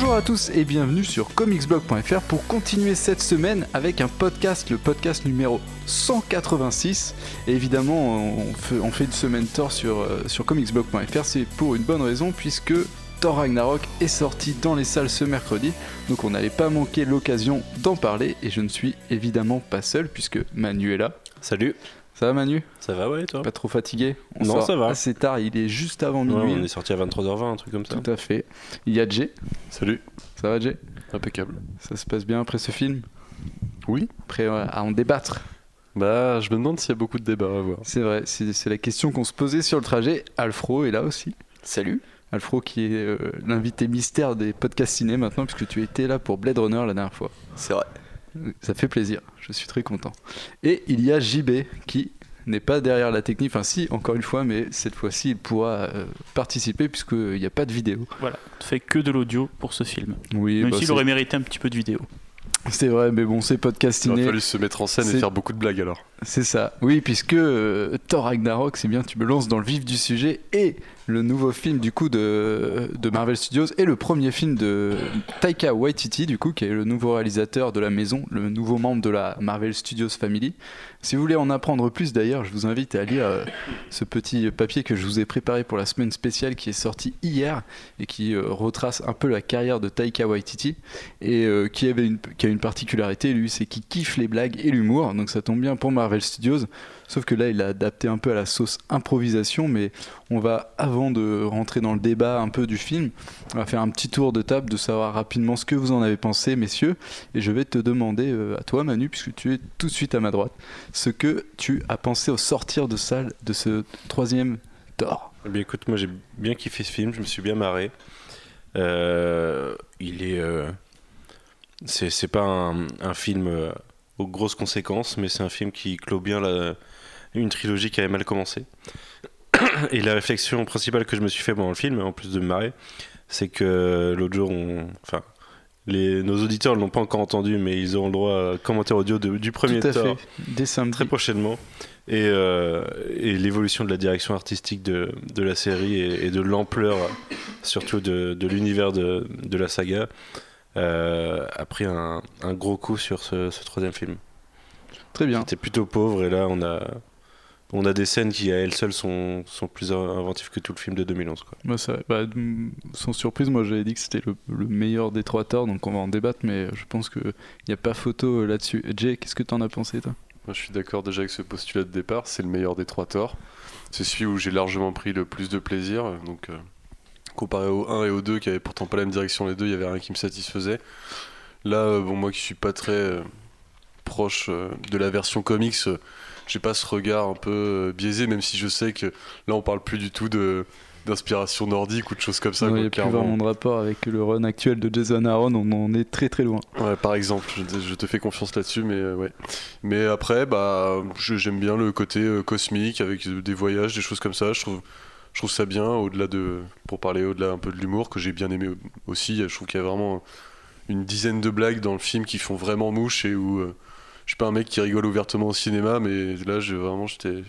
Bonjour à tous et bienvenue sur comicsblog.fr pour continuer cette semaine avec un podcast, le podcast numéro 186. Et évidemment, on fait, une semaine Thor sur, euh, sur c'est pour une bonne raison puisque Thor Ragnarok est sorti dans les salles ce mercredi, donc on n'allait pas manquer l'occasion d'en parler et je ne suis évidemment pas seul puisque Manu est là. Salut. Ça va Manu? Ça va, ouais, toi? Pas trop fatigué? On Non, sort ça va. Assez tard, il est juste avant Ouais, minuit. On est sorti à 23h20, un truc comme ça. Tout à fait. Il y a Jay? Salut, Ça va Jay? Impeccable. Ça se passe bien après ce film? Oui Prêt euh, à en débattre Bah, je me demande s'il y a beaucoup de débats à avoir. C'est vrai, c'est c'est la question qu'on se posait sur le trajet. Alfro est là aussi. Salut. Alfro qui est euh, l'invité mystère des podcasts ciné maintenant puisque tu étais là pour Blade Runner la dernière fois. C'est vrai. Ça fait plaisir, je suis très content. Et il y a JB qui n'est pas derrière la technique, enfin si, encore une fois, mais cette fois-ci il pourra euh, participer puisqu'il n'y a pas de vidéo. Voilà, on fait que de l'audio pour ce film. Oui, Même bah, s'il aurait mérité un petit peu de vidéo. c'est vrai, mais bon, c'est podcast Il aurait fallu se mettre en scène et faire beaucoup de blagues alors. C'est ça, oui, puisque euh, Thor Ragnarok, c'est bien, tu me lances dans le vif du sujet, et le nouveau film du coup de, de Marvel Studios, et le premier film de Taika Waititi, du coup, qui est le nouveau réalisateur de la maison, le nouveau membre de la Marvel Studios Family. Si vous voulez en apprendre plus d'ailleurs, je vous invite à lire euh, ce petit papier que je vous ai préparé pour la semaine spéciale qui est sorti hier et qui euh, retrace un peu la carrière de Taika Waititi et euh, qui, avait une, qui a une particularité, lui, c'est qu'il kiffe les blagues et l'humour, donc ça tombe bien pour Marvel Studios. Sauf que là, il a adapté un peu à la sauce improvisation, mais on va, avant de rentrer dans le débat un peu du film, on va faire un petit tour de table, de savoir rapidement ce que vous en avez pensé, messieurs. Et je vais te demander euh, à toi, Manu, puisque tu es tout de suite à ma droite, ce que tu as pensé au sortir de salle de ce troisième Thor. Eh bien, écoute, moi j'ai bien kiffé ce film, je me suis bien marré. Euh, il est. euh, c'est pas un, un film euh, aux grosses conséquences, mais c'est un film qui clôt bien la, une trilogie qui avait mal commencé. Et la réflexion principale que je me suis fait pendant le film, en plus de me marrer, c'est que l'autre jour, on, enfin, les, nos auditeurs ne l'ont pas encore entendu, mais ils auront le droit à commentaire audio de- du premier tout à Thor fait. Dès samedi. très prochainement. Et, euh, et l'évolution de la direction artistique de, de la série et, et de l'ampleur, surtout de, de l'univers de, de la saga, euh, a pris un, un gros coup sur ce, ce troisième film. Très bien. C'était plutôt pauvre et là on a, on a des scènes qui à elles seules sont, sont plus inventives que tout le film de 2011. Quoi. Bah, mm, sans surprise, moi j'avais dit que c'était le, le meilleur des trois Thor, donc on va en débattre, mais je pense qu'il n'y a pas photo euh, là-dessus. Jay, qu'est-ce que t'en as pensé, toi? Moi, je suis d'accord déjà avec ce postulat de départ. C'est le meilleur des trois torts. C'est celui où j'ai largement pris le plus de plaisir. Donc, euh, comparé au 1 et au 2, qui avaient pourtant pas la même direction, les deux, il y avait rien qui me satisfaisait. Là, euh, bon, moi qui suis pas très euh, proche euh, de la version comics, euh, j'ai pas ce regard un peu euh, biaisé, même si je sais que là, on parle plus du tout de d'inspiration nordique ou de choses comme ça. Il n'y a plus vraiment de rapport avec le run actuel de Jason Aaron, on en est très très loin. Ouais, par exemple, je, te- je te fais confiance là-dessus, mais euh, ouais. Mais après, bah, j'aime bien le côté euh, cosmique avec des voyages, des choses comme ça. Je trouve, je trouve ça bien, au-delà de, pour parler au-delà un peu de l'humour que j'ai bien aimé aussi. Je trouve qu'il y a vraiment une dizaine de blagues dans le film qui font vraiment mouche et où euh, je suis pas un mec qui rigole ouvertement au cinéma, mais là, je, vraiment, j'étais,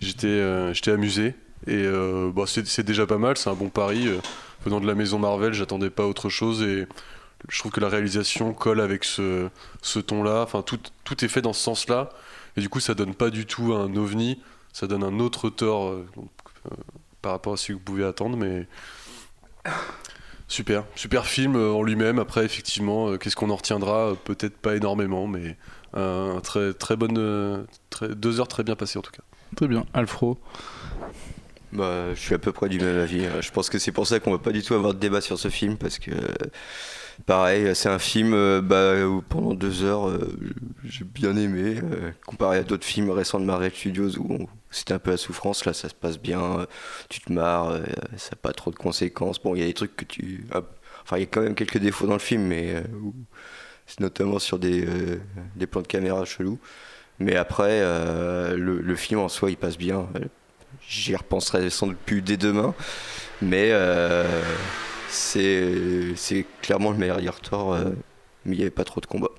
j'étais, euh, j'étais amusé. Et euh, bah, c'est déjà pas mal, c'est un bon pari. euh, venant de la maison Marvel, j'attendais pas autre chose et je trouve que la réalisation colle avec ce, ce ton-là. Enfin, tout, tout est fait dans ce sens-là. Et du coup, ça donne pas du tout un ovni. Ça donne un autre tort par rapport à ce que vous pouvez attendre. Mais super, super film en lui-même. Après, effectivement, qu'est-ce qu'on en retiendra? Peut-être pas énormément, mais un très très bonne, euh, très, deux heures très bien passées en tout cas. Très bien, Alfro. Bah, je suis à peu près du même avis. Je pense que c'est pour ça qu'on va pas du tout avoir de débat sur ce film parce que, euh, pareil, c'est un film euh, bah, où pendant deux heures, euh, j'ai bien aimé. euh, comparé à d'autres films récents de Marvel Studios où on- c'était un peu la souffrance, là ça se passe bien, euh, tu te marres, euh, ça n'a pas trop de conséquences. Bon, il y a des trucs que tu. Enfin, il y a quand même quelques défauts dans le film, mais euh, notamment sur des, euh, des plans de caméra chelous. Mais après, euh, le, film en soi, il passe bien. J'y repenserai sans doute plus dès demain. Mais euh, c'est clairement le meilleur euh, mais il n'y avait pas trop de combats.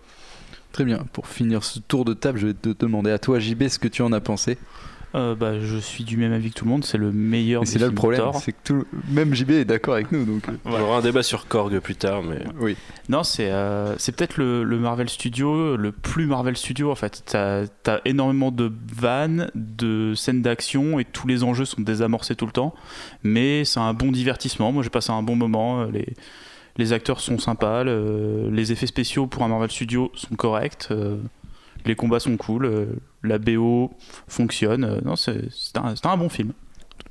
Très bien, pour finir ce tour de table, je vais te demander à toi, JB, ce que tu en as pensé. Euh, bah, je suis du même avis que tout le monde, c'est le meilleur des c'est là le problème, c'est que tout, même JB est d'accord avec nous. Donc, euh, On aura un débat sur Korg plus tard, mais oui. Non, c'est euh, c'est peut-être le, le Marvel Studio, le plus Marvel Studio en fait. T'as as énormément de vannes, de scènes d'action et tous les enjeux sont désamorcés tout le temps. Mais c'est un bon divertissement. Moi j'ai passé un bon moment. euh, Les, les acteurs sont sympas, le- les effets spéciaux pour un Marvel Studio sont corrects. euh, les combats sont cool, euh, la BO fonctionne. euh, non, c'est un, un bon film.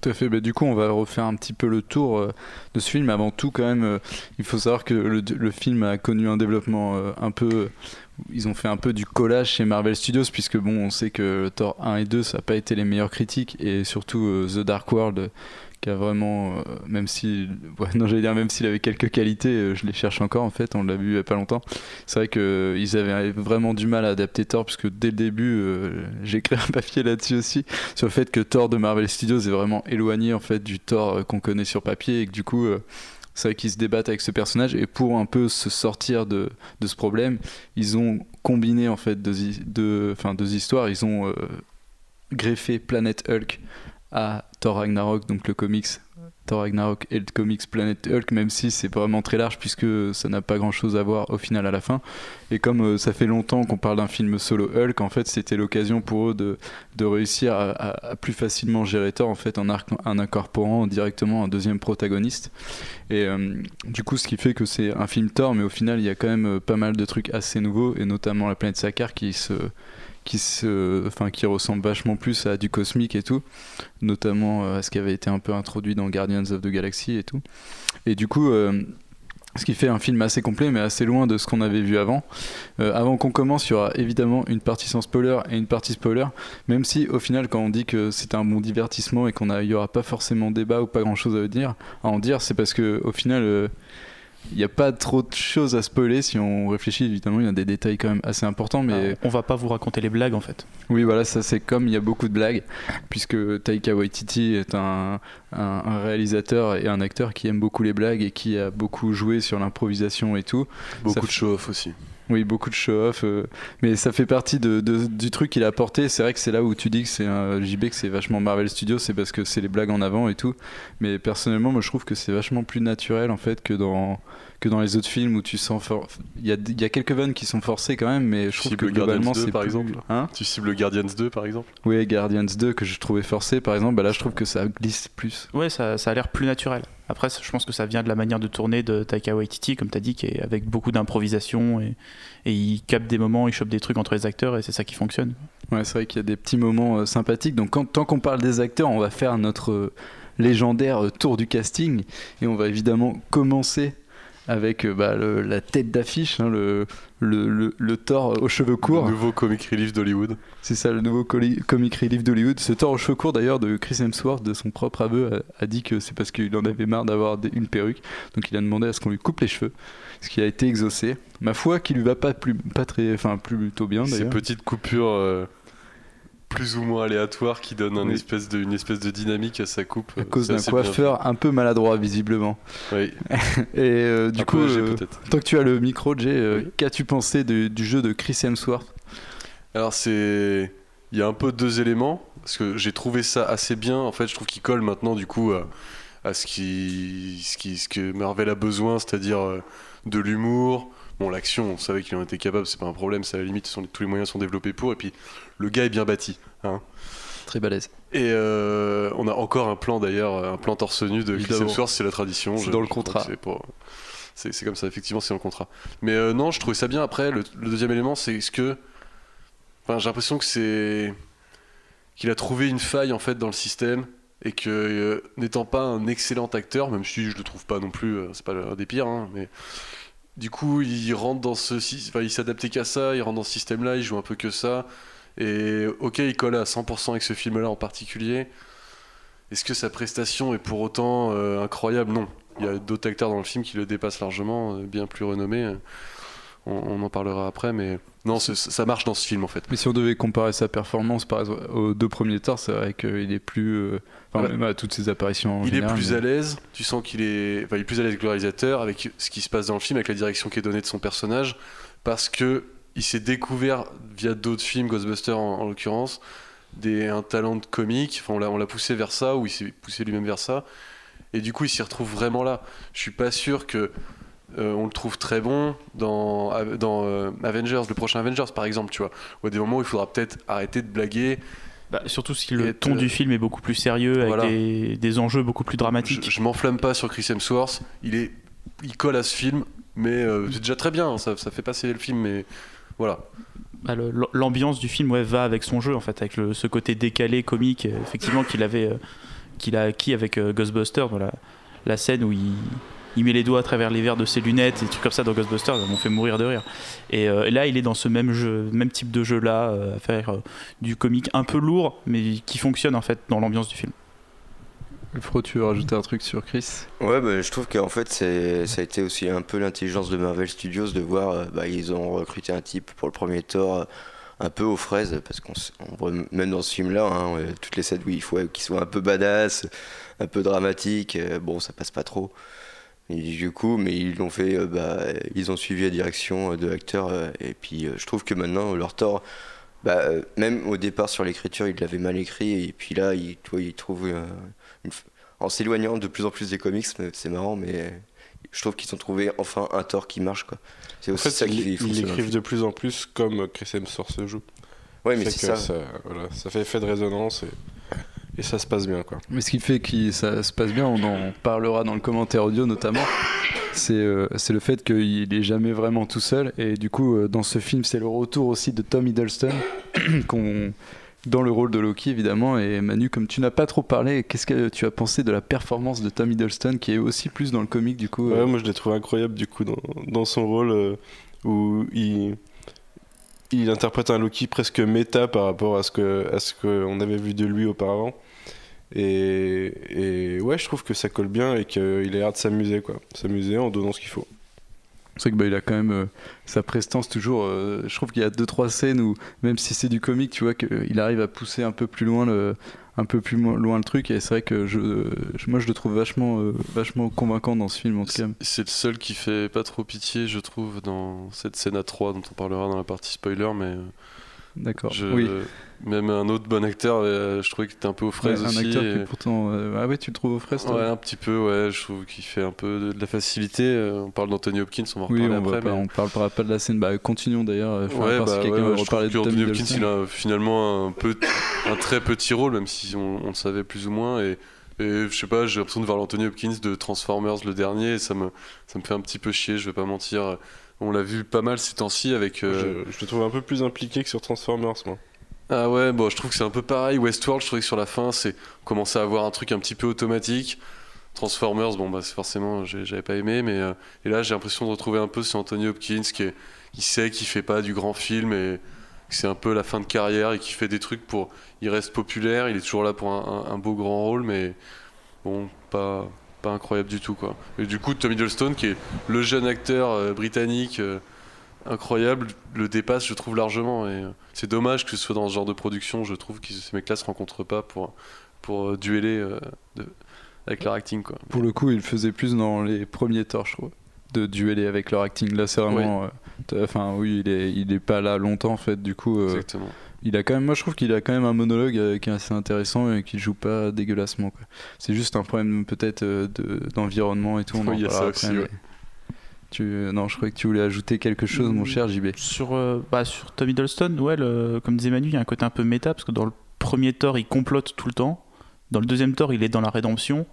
Tout à fait. Bah, du coup, on va refaire un petit peu le tour euh, de ce film. Avant tout, quand même, il faut savoir que le, le film a connu un développement un peu. Ils ont fait un peu du collage chez Marvel Studios, puisque bon, on sait que Thor 1 et 2, ça n'a pas été les meilleures critiques, et surtout The Dark World, qui a vraiment, euh, même si, non, j'allais dire même s'il avait quelques qualités, euh, je les cherche encore en fait. On l'a vu il y a pas longtemps. C'est vrai qu'ils avaient vraiment du mal à adapter Thor, puisque dès le début, euh, j'ai un papier là-dessus aussi sur le fait que Thor de Marvel Studios est vraiment éloigné en fait du Thor euh, qu'on connaît sur papier et que du coup euh, c'est vrai qu'ils se débattent avec ce personnage et pour un peu se sortir de, de ce problème ils ont combiné en fait deux, deux, deux histoires ils ont euh, greffé Planet Hulk à Thor Ragnarok donc le comics Thor Ragnarok et le comics Planet Hulk même si c'est vraiment très large puisque ça n'a pas grand chose à voir au final à la fin. Et comme euh, ça fait longtemps qu'on parle d'un film solo Hulk en fait c'était l'occasion pour eux de de réussir à, plus facilement gérer Thor en fait en, en incorporant directement un deuxième protagoniste. Et euh, du coup ce qui fait que c'est un film Thor mais au final il y a quand même euh, pas mal de trucs assez nouveaux et notamment la planète Sakaar qui se qui se enfin qui ressemble vachement plus à du cosmique et tout. Notamment euh, à ce qui avait été un peu introduit dans Guardians of the Galaxy et tout. Et du coup euh, ce qui fait un film assez complet mais assez loin de ce qu'on avait vu avant. Euh, avant qu'on commence, il y aura évidemment une partie sans spoiler et une partie spoiler, même si au final quand on dit que c'est un bon divertissement et qu'on a- il y aura pas forcément débat ou pas grand chose à dire, à en dire, c'est parce que au final il n'y a pas trop de choses à spoiler si on réfléchit évidemment il y a des détails quand même assez importants mais On va pas vous raconter les blagues en fait. oui, voilà, ça c'est comme il y a beaucoup de blagues, puisque Taika Waititi est un, un- un réalisateur et un acteur qui aime beaucoup les blagues et qui a beaucoup joué sur l'improvisation et tout. Beaucoup Ça de fait- show-off aussi. Oui, beaucoup de show-off, euh, mais ça fait partie du truc qu'il a apporté. C'est vrai que c'est là où tu dis que c'est un JB, que c'est vachement Marvel Studios, c'est parce que c'est les blagues en avant et tout. Mais personnellement, moi je trouve que c'est vachement plus naturel en fait que dans, que dans les autres films où tu sens. for- Il y a, il y a quelques vannes qui sont forcées quand même, mais je trouve que Guardians globalement 2, c'est par plus- exemple? Hein? Tu cibles Guardians 2 par exemple? Oui, Guardians 2 que je trouvais forcé par exemple, bah là je trouve que ça glisse plus. Ouais, ça, ça a l'air plus naturel. Après, je pense que ça vient de la manière de tourner de Taika Waititi, comme tu as dit, qui est avec beaucoup d'improvisation et, et il capte des moments, il chope des trucs entre les acteurs et c'est ça qui fonctionne. Ouais, c'est vrai qu'il y a des petits moments euh, sympathiques. Donc quand, tant qu'on parle des acteurs, on va faire notre euh, légendaire euh, tour du casting et on va évidemment commencer avec euh, bah, le- la tête d'affiche, hein, le, le, le, le Thor aux cheveux courts. Le nouveau comic relief d'Hollywood. C'est ça, le nouveau comic relief d'Hollywood. Ce Thor aux cheveux courts, d'ailleurs, de Chris Hemsworth, de son propre aveu, a, a dit que c'est parce qu'il en avait marre d'avoir une perruque. Donc il a demandé à ce qu'on lui coupe les cheveux, ce qui a été exaucé. Ma foi, qui lui va pas, plus, pas très, enfin plutôt bien Ces petites coupures euh, plus ou moins aléatoires qui donnent un Oui. espèce de, une espèce de dynamique à sa coupe. À euh, cause d'un bien coiffeur un peu maladroit, visiblement. Oui, Et euh, du un coup, euh, tant que tu as le micro, Jay, euh, Oui. qu'as-tu pensé de- du jeu de Chris Hemsworth? Alors c'est, il y a un peu deux éléments parce que j'ai trouvé ça assez bien. En fait, je trouve qu'il colle maintenant du coup à, à ce qui, ce qui, ce que Marvel a besoin, c'est-à-dire de l'humour. Bon, l'action, on savait qu'il en était capable, c'est pas un problème, c'est à la limite, sont- tous les moyens sont développés pour. Et puis, le gars est bien bâti. Hein. Très balèze. Et euh, on a encore un plan d'ailleurs, un plan torse nu de Chris. Hemsworth, c'est la tradition. C'est dans le contrat. C'est pour- c'est- c'est comme ça, effectivement, c'est dans le contrat. Mais euh, non, je trouvais ça bien. Après, le, le deuxième élément, c'est ce que. Enfin, j'ai l'impression que c'est. qu'il a trouvé une faille en fait dans le système et que euh, n'étant pas un excellent acteur, même si je le trouve pas non plus, c'est pas un des pires, hein, mais du coup il rentre dans ce, il s'adaptait qu'à ça, il rentre dans ce système-là, il joue un peu que ça, et ok il colle à 100% avec ce film-là en particulier. Est-ce que sa prestation est pour autant euh, incroyable? Non. Il y a d'autres acteurs dans le film qui le dépassent largement, euh, bien plus renommés. On, on en parlera après, mais non, ça marche dans ce film en fait. Mais si on devait comparer sa performance par exemple aux deux premiers Thor, c'est vrai qu'il est plus. euh, Enfin, Ouais. même à toutes ses apparitions. en Il général, est plus mais- à l'aise, tu sens qu'il est, enfin, il est plus à l'aise que le réalisateur, avec ce qui se passe dans le film, avec la direction qui est donnée de son personnage, parce que il s'est découvert via d'autres films, Ghostbusters en, en l'occurrence, des, un talent de comique. Enfin, on l'a, on l'a poussé vers ça, ou il s'est poussé lui-même vers ça. Et du coup, il s'y retrouve vraiment là. Je suis pas sûr que euh, on le trouve très bon dans, dans euh, Avengers, le prochain Avengers par exemple, tu vois. Ou à des moments où il faudra peut-être arrêter de blaguer. Bah, surtout si le ton euh, du film est beaucoup plus sérieux, avec voilà. des, des enjeux beaucoup plus Je, dramatiques. je m'enflamme pas sur Chris Hemsworth. Il, est, il colle à ce film, mais euh, c'est déjà très bien. hein, Ça, ça fait passer le film, mais voilà. Bah, L'ambiance du film ouais, va avec son jeu, en fait, avec le- ce côté décalé, comique, effectivement, qu'il avait, qu'il a acquis avec Ghostbusters, la, la scène où il, il met les doigts à travers les verres de ses lunettes, et des trucs comme ça dans Ghostbusters, ça m'ont fait mourir de rire. Et, euh, et là, il est dans ce même jeu, même type de jeu-là, euh, à faire euh, du comique un peu lourd, mais qui fonctionne, en fait, dans l'ambiance du film. Fro, tu veux rajouter un truc sur Chris? Ouais, bah, je trouve qu'en fait, ça a été aussi un peu l'intelligence de Marvel Studios de voir, euh, bah, ils ont recruté un type pour le premier Thor un peu aux fraises, parce qu'on voit même dans ce film-là, hein, toutes les scènes où il faut qu'il soit un peu badass, un peu dramatique, euh, bon, ça passe pas trop. Et du coup, mais ils l'ont fait, euh, bah, ils ont suivi la direction euh, de l'acteur, euh, et puis je trouve que maintenant, leur Thor, bah, même au départ sur l'écriture, il l'avait mal écrit, et puis là, il, tu vois, il trouve euh, une f- en s'éloignant de plus en plus des comics, c'est marrant, mais je trouve qu'ils ont trouvé enfin un Thor qui marche quoi. C'est En aussi fait, ça qui ils ils l'écrivent de plus en plus comme Chris Hemsworth se joue. Ouais, mais c'est que ça. voilà, ça fait effet de résonance et, et ça se passe bien quoi. Mais ce qui fait que ça se passe bien, on en parlera dans le commentaire audio notamment, c'est euh, le fait qu'il est jamais vraiment tout seul. Et du coup, euh, dans ce film, c'est le retour aussi de Tom Hiddleston, qu'on- dans le rôle de Loki évidemment. Et Manu, comme tu n'as pas trop parlé, qu'est-ce que tu as pensé de la performance de Tom Hiddleston, qui est aussi plus dans le comique du coup Ouais, euh, moi je l'ai trouvé incroyable du coup dans, dans son rôle euh, où il, il interprète un Loki presque méta par rapport à ce que à ce qu'on avait vu de lui auparavant. Et, et ouais, je trouve que ça colle bien et qu'il a l'air de s'amuser quoi, s'amuser en donnant ce qu'il faut. C'est vrai que bah, il a quand même euh, sa prestance toujours. euh, je trouve qu'il y a deux trois scènes où même si c'est du comique, tu vois qu'il arrive à pousser un peu plus loin le, un peu plus loin le truc. Et c'est vrai que je, moi je le trouve vachement, euh, vachement convaincant dans ce film en tout cas. C'est le seul qui fait pas trop pitié, je trouve, dans cette scène à 3 dont on parlera dans la partie spoiler, mais euh, D'accord. je, Oui. Même un autre bon acteur, euh, je trouvais qu'il était un peu aux Ouais, fraises un aussi. acteur et- qui pourtant. euh, ah ouais, tu le trouves aux fraises toi Ouais, un petit peu, ouais, je trouve qu'il fait un peu de, de la facilité. euh, On parle d'Anthony Hopkins, on va en Oui, reparler on, va après. pas, mais- on parlera pas de la scène. Bah, continuons d'ailleurs. Ouais, si bah, quelqu'un ouais, ouais, je reparler de trouve qu'Anthony Hopkins, il a finalement un, peu, un très petit rôle, même si on, on le savait plus ou moins. Et, et je sais pas, j'ai l'impression de voir l'Anthony Hopkins de Transformers le dernier, et ça me, ça me fait un petit peu chier, je vais pas mentir. On l'a vu pas mal ces temps-ci avec. euh, Je, je le trouve un peu plus impliqué que sur Transformers moi. Ah ouais, bon, je trouve que c'est un peu pareil. Westworld, je trouvais que sur la fin, c'est commençait à avoir un truc un petit peu automatique. Transformers, bon, bah, forcément, j'avais pas aimé, mais euh, et là, j'ai l'impression de retrouver un peu ce Anthony Hopkins qui, est, qui sait qu'il fait pas du grand film et que c'est un peu la fin de carrière et qui fait des trucs pour. Il reste populaire, il est toujours là pour un, beau grand rôle, mais bon, pas, pas incroyable du tout, quoi. Et du coup, Tom Hiddleston, qui est le jeune acteur euh, britannique. euh, incroyable, le dépasse, je trouve largement. Et euh, c'est dommage que ce soit dans ce genre de production. Je trouve que ces mecs-là se rencontrent pas pour, pour euh, dueler euh, de- avec leur acting. Quoi. Pour le coup, il le faisait plus dans les premiers torts, je trouve, de dueler avec leur acting. Là, c'est vraiment. euh, Enfin, oui, il est, il est pas là longtemps en fait. Du coup, euh, Exactement. il a quand même. Moi, je trouve qu'il a quand même un monologue qui est assez intéressant et qu'il joue pas dégueulassement. C'est juste un problème peut-être de- d'environnement et tout. On en Oui, il y a ça parlera aussi, après, ouais. Tu, non, je croyais que tu voulais ajouter quelque chose, mon cher JB. Sur, euh, bah, sur Tom Hiddleston, ouais, le- comme disait Manu, il y a un côté un peu méta, parce que dans le premier Thor, il complote tout le temps. Dans le deuxième Thor, il est dans la rédemption.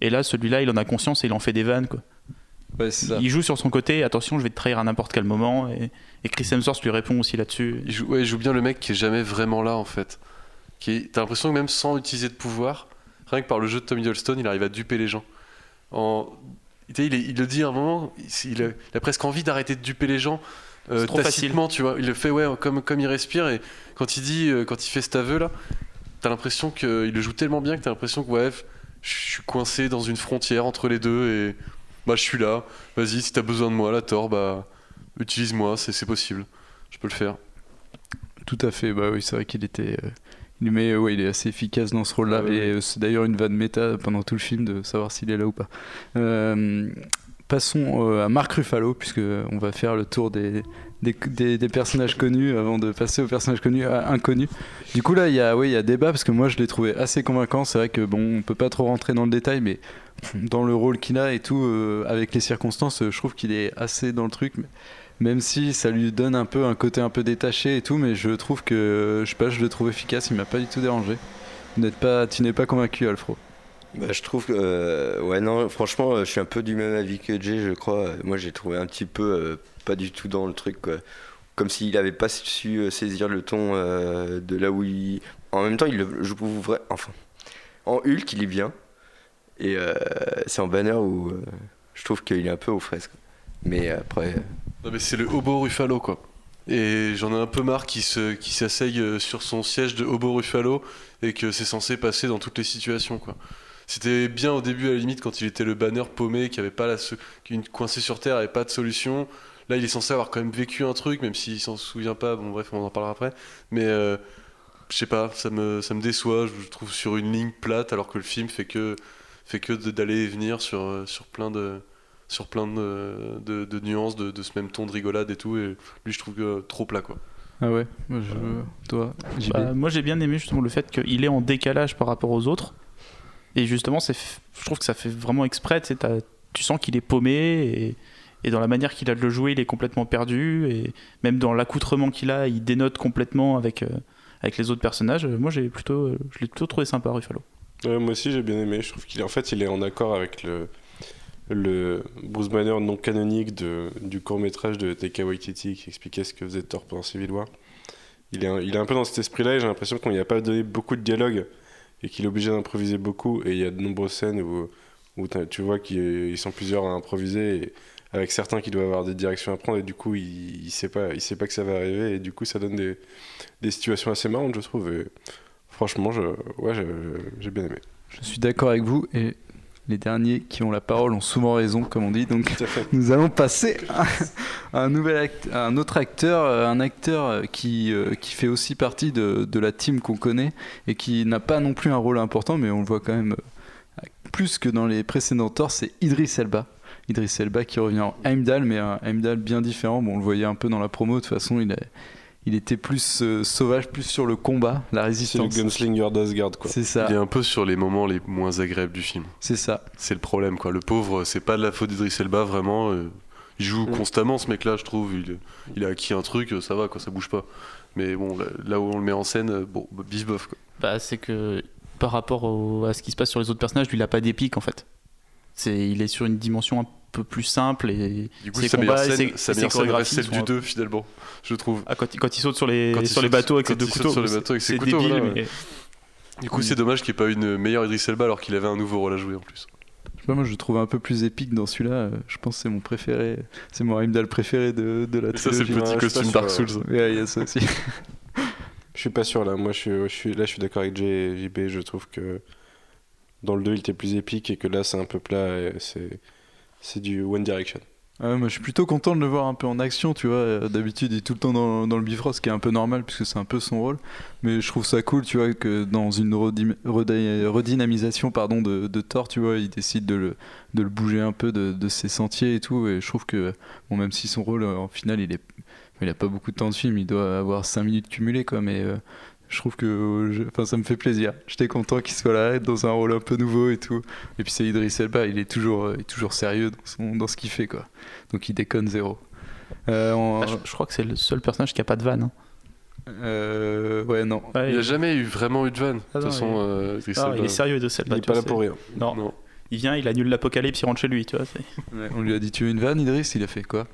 Et là, celui-là, il en a conscience et il en fait des vannes. Quoi. Ouais, c'est ça. Il joue sur son côté, attention, je vais te trahir à n'importe quel moment. Et, et Chris Hemsworth lui répond aussi là-dessus. Il joue, ouais, il joue bien le mec qui est jamais vraiment là en fait. Qui est- T'as l'impression que même sans utiliser de pouvoir, rien que par le jeu de Tom Hiddleston, il arrive à duper les gens. En... Il, le dit à un moment, il, il a, il a presque envie d'arrêter de duper les gens. euh, trop tacitement, tu vois. Il le fait ouais, comme, comme il respire et quand il dit, euh, quand il fait cet aveu là, t'as l'impression qu'il le joue tellement bien que t'as l'impression que ouais, je suis coincé dans une frontière entre les deux et bah je suis là. Vas-y, si t'as besoin de moi, la Thor, bah utilise-moi, c'est c'est possible. Je peux le faire. Tout à fait, bah oui, c'est vrai qu'il était. euh, mais, ouais, il est assez efficace dans ce rôle-là. Ah et euh, c'est d'ailleurs une vanne méta pendant tout le film de savoir s'il est là ou pas. Euh, passons euh, à Marc Ruffalo, puisque on va faire le tour des, des, des- des personnages connus avant de passer aux personnages connus inconnus. Du coup, là, il y a, oui, il y a débat, parce que moi, je l'ai trouvé assez convaincant. C'est vrai que, bon, on peut pas trop rentrer dans le détail, mais dans le rôle qu'il a et tout, euh, avec les circonstances, euh, je trouve qu'il est assez dans le truc. mais- Même si ça lui donne un peu un côté un peu détaché et tout, mais je trouve que, je sais pas, je le trouve efficace, il m'a pas du tout dérangé. Pas, tu n'es pas convaincu, Alfro. Bah, je trouve que. euh, ouais, non, franchement, euh, je suis un peu du même avis que Jay, je crois. Euh, Moi, j'ai trouvé un petit peu pas du tout dans le truc. Comme s'il avait pas su saisir le ton de là où il. En même temps, il le joue vrai. Enfin. En Hulk, il est bien. Et c'est en banner où je trouve qu'il est un peu aux fraises. Mais après. Non mais c'est le Hobo Ruffalo quoi. Et j'en ai un peu marre qu'il se, qu'il s'asseye euh, sur son siège de Hobo Ruffalo et que c'est censé passer dans toutes les situations quoi. C'était bien au début à la limite quand il était le banner paumé, qui avait pas la, qui coincé sur terre, avait pas de solution. Là il est censé avoir quand même vécu un truc, même s'il s'en souvient pas. Bon bref on en parlera après. Mais euh, je sais pas, ça me, ça me déçoit. Je le trouve sur une ligne plate alors que le film fait que, fait que d'aller et venir sur, euh, sur plein de sur plein de, de, de nuances, de, de ce même ton de rigolade et tout. Et lui, je trouve que trop plat, quoi. Ah ouais, moi, je, toi, JB. Bah, moi j'ai bien aimé justement le fait qu'il est en décalage par rapport aux autres. Et justement, c'est, je trouve que ça fait vraiment exprès. Tu, sais, t'as- tu sens qu'il est paumé et, et dans la manière qu'il a de le jouer, il est complètement perdu. Et même dans l'accoutrement qu'il a, il dénote complètement avec, euh, avec les autres personnages. Moi j'ai plutôt, je l'ai plutôt trouvé sympa, Ruffalo. Ouais, moi aussi j'ai bien aimé. Je trouve qu'il est en fait il est en accord avec le le Bruce Banner non canonique de, du court métrage de Taika Waititi qui expliquait ce que faisait Thor pendant Civil War. Il est, un- il est un peu dans cet esprit-là et j'ai l'impression qu'on lui a pas donné beaucoup de dialogue et qu'il est obligé d'improviser beaucoup. Et il y a de nombreuses scènes où, où tu vois qu'ils ils sont plusieurs à improviser avec certains qui doivent avoir des directions à prendre et du coup il, il sait pas il sait pas que ça va arriver et du coup ça donne des, des situations assez marrantes je trouve. Et franchement je, ouais j'ai- j'ai bien aimé. Je suis d'accord avec vous et les derniers qui ont la parole ont souvent raison, comme on dit. Donc nous allons passer à un nouvel act- à un autre acteur, euh, un acteur euh, qui, euh, qui fait aussi partie de, de la team qu'on connaît et qui n'a pas non plus un rôle important, mais on le voit quand même plus que dans les précédents Thor, c'est Idris Elba. Idris Elba qui revient en Heimdall, mais un Heimdall bien différent. Bon, on le voyait un peu dans la promo, de toute façon, il, a- il était plus euh, sauvage, plus sur le combat, la C'est le résistance. gunslinger d'Asgard quoi. C'est Il est ça, un peu sur les moments les moins agréables du film. c'est ça. C'est le problème, quoi. Le pauvre, c'est pas de la faute d'Idris Elba, vraiment. euh, il joue Mm. constamment, ce mec-là, je trouve. Il, il a acquis un truc, euh, ça va, quoi, ça bouge pas. Mais bon, là, là où on le met en scène, euh, bon, bah, bif bof, quoi. Bah, c'est que par rapport au- à ce qui se passe sur les autres personnages, lui, il a pas d'épique en fait. C'est, il est sur une dimension un peu plus simple et Du coup, Ses combats et scène, ses- sa et ses reste chorégraphies celle du un- 2, finalement, je trouve. Ah, quand, il- quand il saute sur les, Quand sur les bateaux avec ses deux il saute couteaux, sur les c'est- bateaux avec ses c'est couteaux, débile, voilà, mais Du coup, c'est dommage qu'il n'y ait pas une meilleure Idris Elba alors qu'il avait un nouveau rôle à jouer en plus. Je sais pas, moi je le trouve un peu plus épique dans celui-là. Je pense que c'est mon préféré. C'est mon Heimdall préféré de, de la Et ça, c'est le petit costume Dark Souls. Ouais, il y a ça aussi. Je suis pas sûr là. Moi, je suis, je suis là, je suis d'accord avec Jay et JB. Je trouve que dans le 2, il était plus épique et que là, c'est un peu plat. et C'est, c'est du One Direction. Ouais, moi je suis plutôt content de le voir un peu en action, tu vois. Euh, D'habitude il est tout le temps dans, le bifrost, ce qui est un peu normal puisque c'est un peu son rôle. Mais je trouve ça cool, tu vois, que dans une redynamisation pardon, de, de Thor, tu vois, il décide de le, de le bouger un peu de, de ses sentiers et tout. Et je trouve que, bon, même si son rôle euh, en finale il est. Il a pas beaucoup de temps de film, il doit avoir 5 minutes cumulées, quoi. Mais euh, je trouve que euh, je- enfin, ça me fait plaisir. J'étais content qu'il soit là, dans un rôle un peu nouveau et tout. Et puis c'est Idris Elba, il est toujours, euh, il est toujours sérieux dans, son, dans ce qu'il fait, quoi. Donc il déconne zéro. Euh, en- Ah, je, je crois que c'est le seul personnage qui a pas de vanne. hein. euh, ouais, non. Ouais, Il n'y a jamais eu vraiment eu de vanne. De Ah toute façon, euh, Idris ah, Elba. il est sérieux de cette Il est pas là pour rien. Non. Non. Il vient, il annule l'apocalypse, il rentre chez lui, tu vois. Ouais, on lui a dit tu veux une vanne, Idris? Il a fait quoi?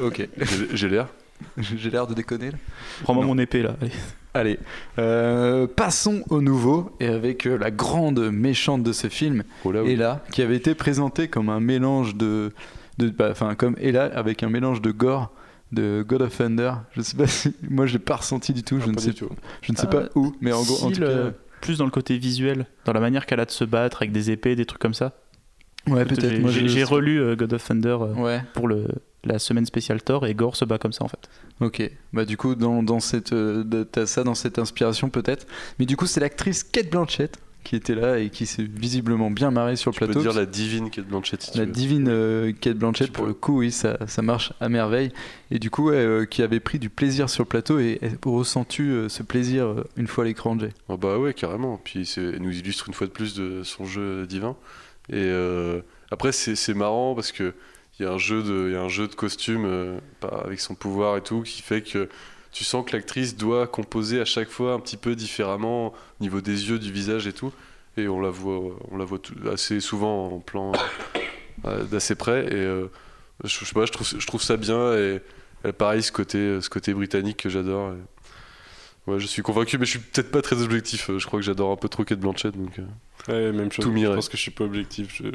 Ok. J'ai- l'air. J'ai l'air de déconner là. Prends-moi mon épée là. allez. Allez, euh, passons au nouveau et avec euh, la grande méchante de ce film, Oh là, oui. Ella, qui avait été présentée comme un mélange de, de bah, enfin comme Ella avec un mélange de gore de God of Thunder. Je sais pas si moi je l'ai pas ressenti du tout. Je Ah, ne pas sais du tout. je ne sais pas où, mais en gros en Si, tout le- cas. plus dans le côté visuel, dans la manière qu'elle a de se battre avec des épées, des trucs comme ça. Ouais, J'ai- peut-être. Moi, J'ai je- relu euh, God of Thunder euh, Ouais. pour le, la semaine spéciale Thor et Gore se bat comme ça en fait. Ok, bah du coup dans, dans cette euh, t'as ça dans cette inspiration peut-être, mais du coup c'est l'actrice Kate Blanchett qui était là et qui s'est visiblement bien marré sur le Je peux plateau. dire la divine Kate Blanchett si tu La veux. divine euh, Kate Blanchett, Tu pour peux. le coup, oui, ça, ça marche à merveille. Et du coup, euh, qui avait pris du plaisir sur le plateau et, et ressens-tu euh, ce plaisir euh, une fois à l'écran, Jay? Ah bah ouais, carrément. Puis c'est- elle nous illustre une fois de plus de son jeu divin. Et euh, après, c'est marrant parce que il y a un jeu de, y a un jeu de costume euh, avec son pouvoir et tout qui fait que tu sens que l'actrice doit composer à chaque fois un petit peu différemment au niveau des yeux, du visage et tout. Et on la voit, on la voit assez souvent en plan euh, d'assez près. Et je, je je trouve, je trouve ça bien. Et pareil, ce côté, ce côté britannique que j'adore. Ouais, je suis convaincu, mais je suis peut-être pas très objectif. Euh, Je crois que j'adore un peu trop Kate Blanchett. Donc, euh, Ouais, même chose. Tout je mirait. pense que je suis pas objectif. Je,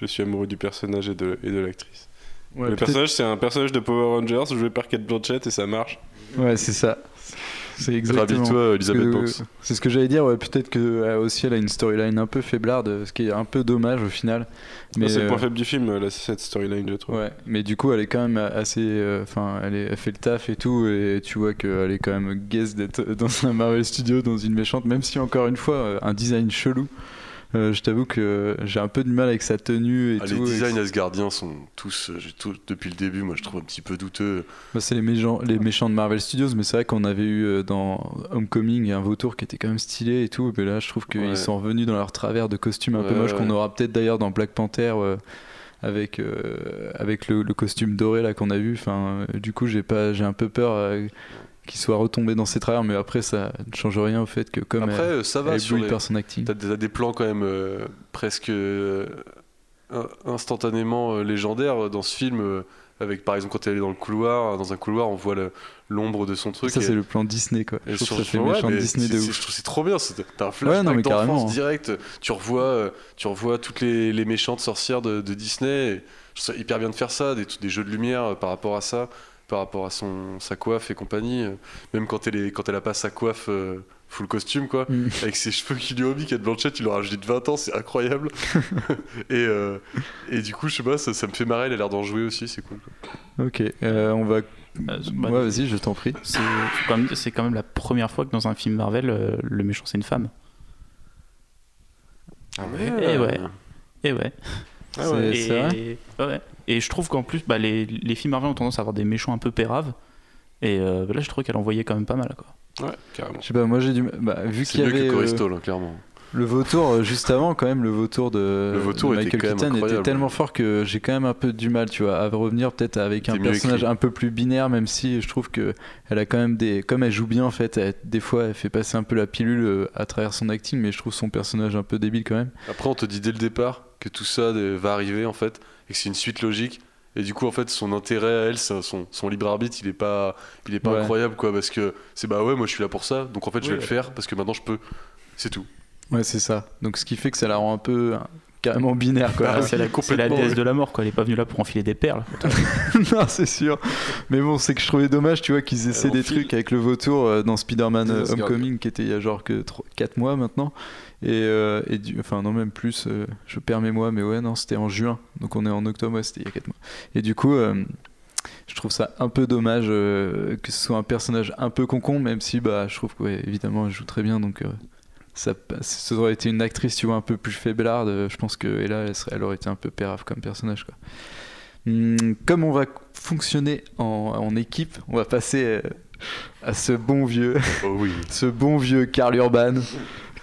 je suis amoureux du personnage et de, et de l'actrice. Ouais, le personnage, c'est un personnage de Power Rangers joué par Kate Blanchett et ça marche. ouais, c'est ça. C'est exactement. Ravis-toi, Elisabeth Banks. C'est ce que j'allais dire. Ouais, peut-être que euh, aussi elle a une storyline un peu faiblarde, ce qui est un peu dommage au final. Mais c'est le point euh, faible du film, là, cette storyline, je trouve. Ouais, mais du coup, elle est quand même assez. euh, Enfin, elle, est- elle fait le taf et tout, et tu vois qu'elle est quand même guest d'être dans un Marvel Studio, dans une méchante, même si encore une fois, un design chelou. Euh, je t'avoue que j'ai un peu de mal avec sa tenue et Ah, tout. les designs asgardiens sont tous, euh, tout- depuis le début, moi je trouve un petit peu douteux. bah, c'est les méchants, les méchants de Marvel Studios, mais c'est vrai qu'on avait eu euh, dans Homecoming un vautour qui était quand même stylé et tout. Mais là, je trouve qu'ils Ouais. sont revenus dans leur travers de costumes un peu moches ouais. qu'on aura peut-être d'ailleurs dans Black Panther. avec euh, avec le, le costume doré là qu'on a vu enfin euh, du coup j'ai pas j'ai un peu peur euh, qu'il soit retombé dans ses travers mais après ça ne change rien au fait que comme Après, elle, euh, ça elle va sur éblouit les... par son acting T'as des, plans quand même euh, presque euh, in- instantanément légendaires dans ce film. avec par exemple quand elle est dans le couloir, dans un couloir, on voit l'ombre de son truc. ça c'est le plan Disney quoi et je trouve sur- que ça fait ouais, méchant Disney de ouf Je trouve que c'est trop bien. T'as un Ouais, flashback non, mais direct. Tu revois, tu revois toutes les, les méchantes sorcières de, de Disney. et je trouve ça hyper bien de faire ça, des, des jeux de lumière par rapport à ça, par rapport à son, sa coiffe et compagnie. euh, Même quand elle, est, quand elle a pas sa coiffe euh, full costume, quoi. Mm. Avec ses cheveux qui lui ont mis, Kate Blanchett, il leur a rajouté de 20 ans, c'est incroyable. et, euh, et du coup, je sais pas, ça, ça me fait marrer, elle a l'air d'en jouer aussi, c'est cool. quoi. ok euh, on va bah, ouais vas-y je t'en prie C'est quand, même dire, c'est quand même la première fois que dans un film Marvel, euh, le méchant c'est une femme. Ah Eh ouais. Et ouais. Ah ouais. C'est- et, vrai ouais. Et je trouve qu'en plus, bah, les, les films Marvel ont tendance à avoir des méchants un peu péraves. Et euh, là, je trouve qu'elle envoyait quand même pas mal. Quoi. Ouais, carrément. je sais pas moi j'ai du bah, vu C'est qu'il y mieux avait que euh, Corey hein, clairement. Le vautour, euh, juste avant, quand même, le vautour de, Le vautour de Michael Keaton était tellement fort que j'ai quand même un peu du mal, tu vois, à revenir peut-être avec un personnage écrit. un peu plus binaire, même si je trouve que elle a quand même des, comme elle joue bien en fait, elle- des fois elle fait passer un peu la pilule euh, à travers son acting, mais je trouve son personnage un peu débile quand même. Après, on te dit dès le départ que tout ça euh, va arriver en fait, et que c'est une suite logique. Et du coup, en fait, son intérêt à elle, son, son libre arbitre, il est pas, il est pas Ouais. incroyable quoi, parce que c'est bah ouais, moi je suis là pour ça, donc en fait, je vais le faire parce que maintenant je peux. C'est tout. Ouais, c'est ça. Donc ce qui fait que ça la rend un peu hein, carrément binaire quoi. Ah, c'est la, c'est la déesse ouais. de la mort. Quoi. Elle est pas venue là pour enfiler des perles. non, c'est sûr. Mais bon, c'est que je trouvais dommage, tu vois, qu'ils essaient des file. trucs avec le vautour euh, dans Spider-Man euh. Homecoming, qui était il y a genre que 4 mois maintenant. Et, euh, et du- enfin, non, même plus, euh, je perds mes mois, mais ouais, non, c'était en juin. Donc on est en octobre, ouais, c'était il y a 4 mois. Et du coup, euh, je trouve ça un peu dommage euh, que ce soit un personnage un peu concon, même si, bah, je trouve que, ouais, évidemment, elle joue très bien. Donc. Ça, ça aurait été une actrice, tu vois, un peu plus faiblarde. Je pense que et là, elle, serait- elle aurait été un peu pérave comme personnage, quoi. Hum, comme on va fonctionner en, en équipe, on va passer euh, à ce bon vieux, Oh oui. ce bon vieux Karl Urban.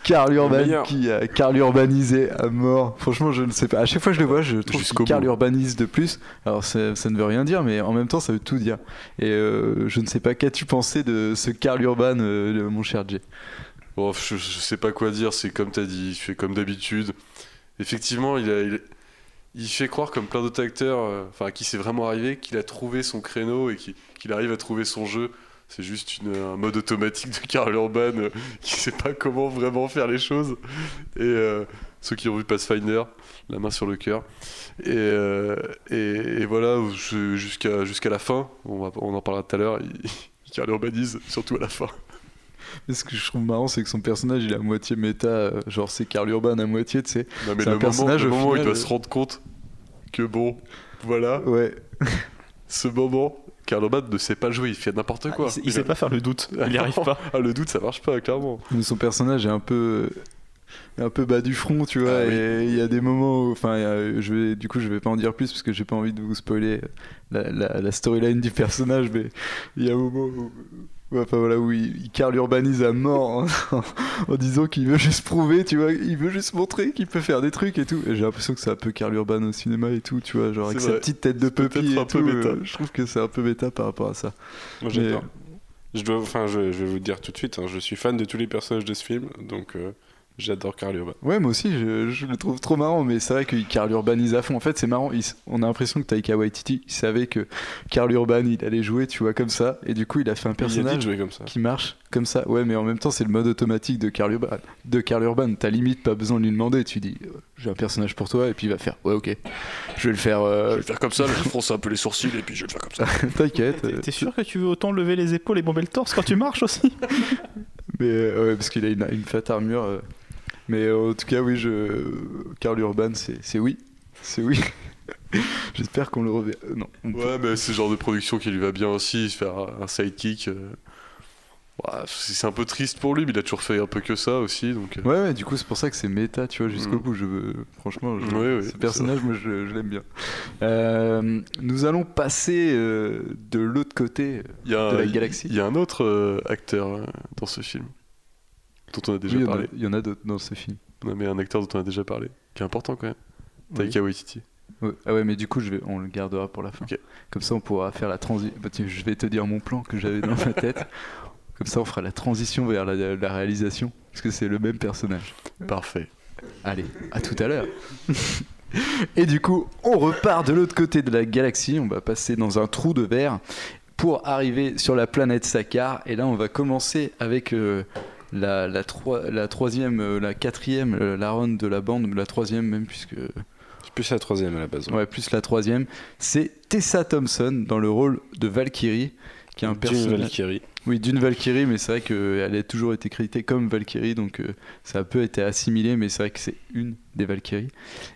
Karl Urban qui a Karl urbanisé à mort. Franchement, je ne sais pas. À chaque fois que je le vois, je trouve qu'il bout. urbanise de plus. Alors, ça, ça ne veut rien dire, mais en même temps, ça veut tout dire. Et euh, je ne sais pas, qu'as-tu pensé de ce Karl Urban, euh, mon cher Jay? Bon, je, je sais pas quoi dire, c'est comme t'as dit, il fait comme d'habitude. Effectivement, il, fait croire, comme plein d'autres acteurs, euh, enfin, à qui c'est vraiment arrivé, qu'il a trouvé son créneau et qu'il arrive à trouver son jeu. C'est juste un mode automatique de Karl Urban euh, qui sait pas comment vraiment faire les choses. Et euh, ceux qui ont vu Pathfinder, la main sur le cœur. Et, euh, voilà, jusqu'à la fin, on, on en parlera tout à l'heure, Karl Urbanise, surtout à la fin. Mais ce que je trouve marrant, c'est que son personnage, il est à moitié méta. euh, genre, c'est Karl Urban à moitié, tu sais. Non, mais C'est le un moment, personnage, le au moment où il final, doit euh, se rendre compte que bon, voilà, Ouais. ce moment, Karl Urban ne sait pas jouer, il fait n'importe quoi. il, sait- il sait pas faire le doute. Il n'y arrive pas. Ah, le doute, ça marche pas, clairement. Mais son personnage est un peu un peu bas du front, tu vois. Ah. Et il y a des moments où, enfin, il je vais, du coup, je vais pas en dire plus parce que j'ai pas envie de vous spoiler la, la- la storyline du personnage, mais il y a un moment où, enfin voilà, où il, il Karl urbanise à mort en, en disant qu'il veut juste prouver, tu vois, il veut juste montrer qu'il peut faire des trucs et tout. Et j'ai l'impression que c'est un peu Karl Urban au cinéma et tout, tu vois, genre avec sa petite tête de puppy et un peu tout. méta. euh, je trouve que c'est un peu méta par rapport à ça. Moi Mais- j'adore. Je dois, enfin, je, je vais vous dire tout de suite, hein, je suis fan de tous les personnages de ce film, donc euh, j'adore Karl Urban. Ouais, moi aussi, je, je le trouve trop marrant, mais c'est vrai que Karl Urbanise à fond. En fait, c'est marrant, il on a l'impression que Taika Waititi, il savait que Karl Urban, il allait jouer, tu vois, comme ça, et du coup, il a fait un personnage de jouer comme ça. qui marche comme ça. Ouais, mais en même temps, c'est le mode automatique de Karl Urban. De Karl Urban, t'as limite pas besoin de lui demander, tu dis, euh, j'ai un personnage pour toi, et puis il va faire, ouais, ok, je vais le faire, Je euh, vais le faire comme ça, je fronce un peu les sourcils et puis je vais le faire comme ça. t'inquiète. euh, T'es sûr que tu veux autant lever les épaules et bomber le torse quand tu marches aussi? Mais euh, ouais, parce qu'il a une, une fat armure. euh. Mais euh, en tout cas, oui, je... Karl Urban, c'est oui. C'est oui. J'espère qu'on le reverra. euh, Non. Ouais, mais c'est le genre de production qui lui va bien aussi, se faire un sidekick. euh. Ouais, c'est un peu triste pour lui, mais il a toujours fait un peu que ça aussi, donc. Ouais, ouais, du coup, c'est pour ça que c'est méta, tu vois, jusqu'au Mhm. bout. Je veux... Franchement, je- Ouais, ouais, ce personnage, moi, je, je l'aime bien. Euh, nous allons passer euh, de l'autre côté. Il y a, De la galaxie. Il y a un autre euh, acteur euh, dans ce film, dont on a déjà Oui, parlé. il y en a d'autres dans ce film. Non, mais un acteur dont on a déjà parlé, qui est important quand même. Oui. Taika Waititi. Ouais. Ah ouais, mais du coup, je vais... on le gardera pour la fin. Comme ça, on pourra faire la transition. je vais te dire mon plan que j'avais dans ma tête. Comme ça, on fera la transition vers la, la réalisation. Parce que c'est le même personnage. Parfait. Allez, à tout à l'heure. Et du coup, on repart de l'autre côté de la galaxie. On va passer dans un trou de verre pour arriver sur la planète Sakar. Et là, on va commencer avec euh, la, la, troi- la troisième, euh, la quatrième, euh, la ronde de la bande, la troisième même, puisque. C'est plus la troisième à la base. Ouais, plus la troisième. C'est Tessa Thompson dans le rôle de Valkyrie, qui est un Dune personnage. Valkyrie. Oui, d'une Valkyrie, mais c'est vrai qu'elle a toujours été créditée comme Valkyrie, donc euh, ça a peu été assimilé, mais c'est vrai que c'est une des Valkyries.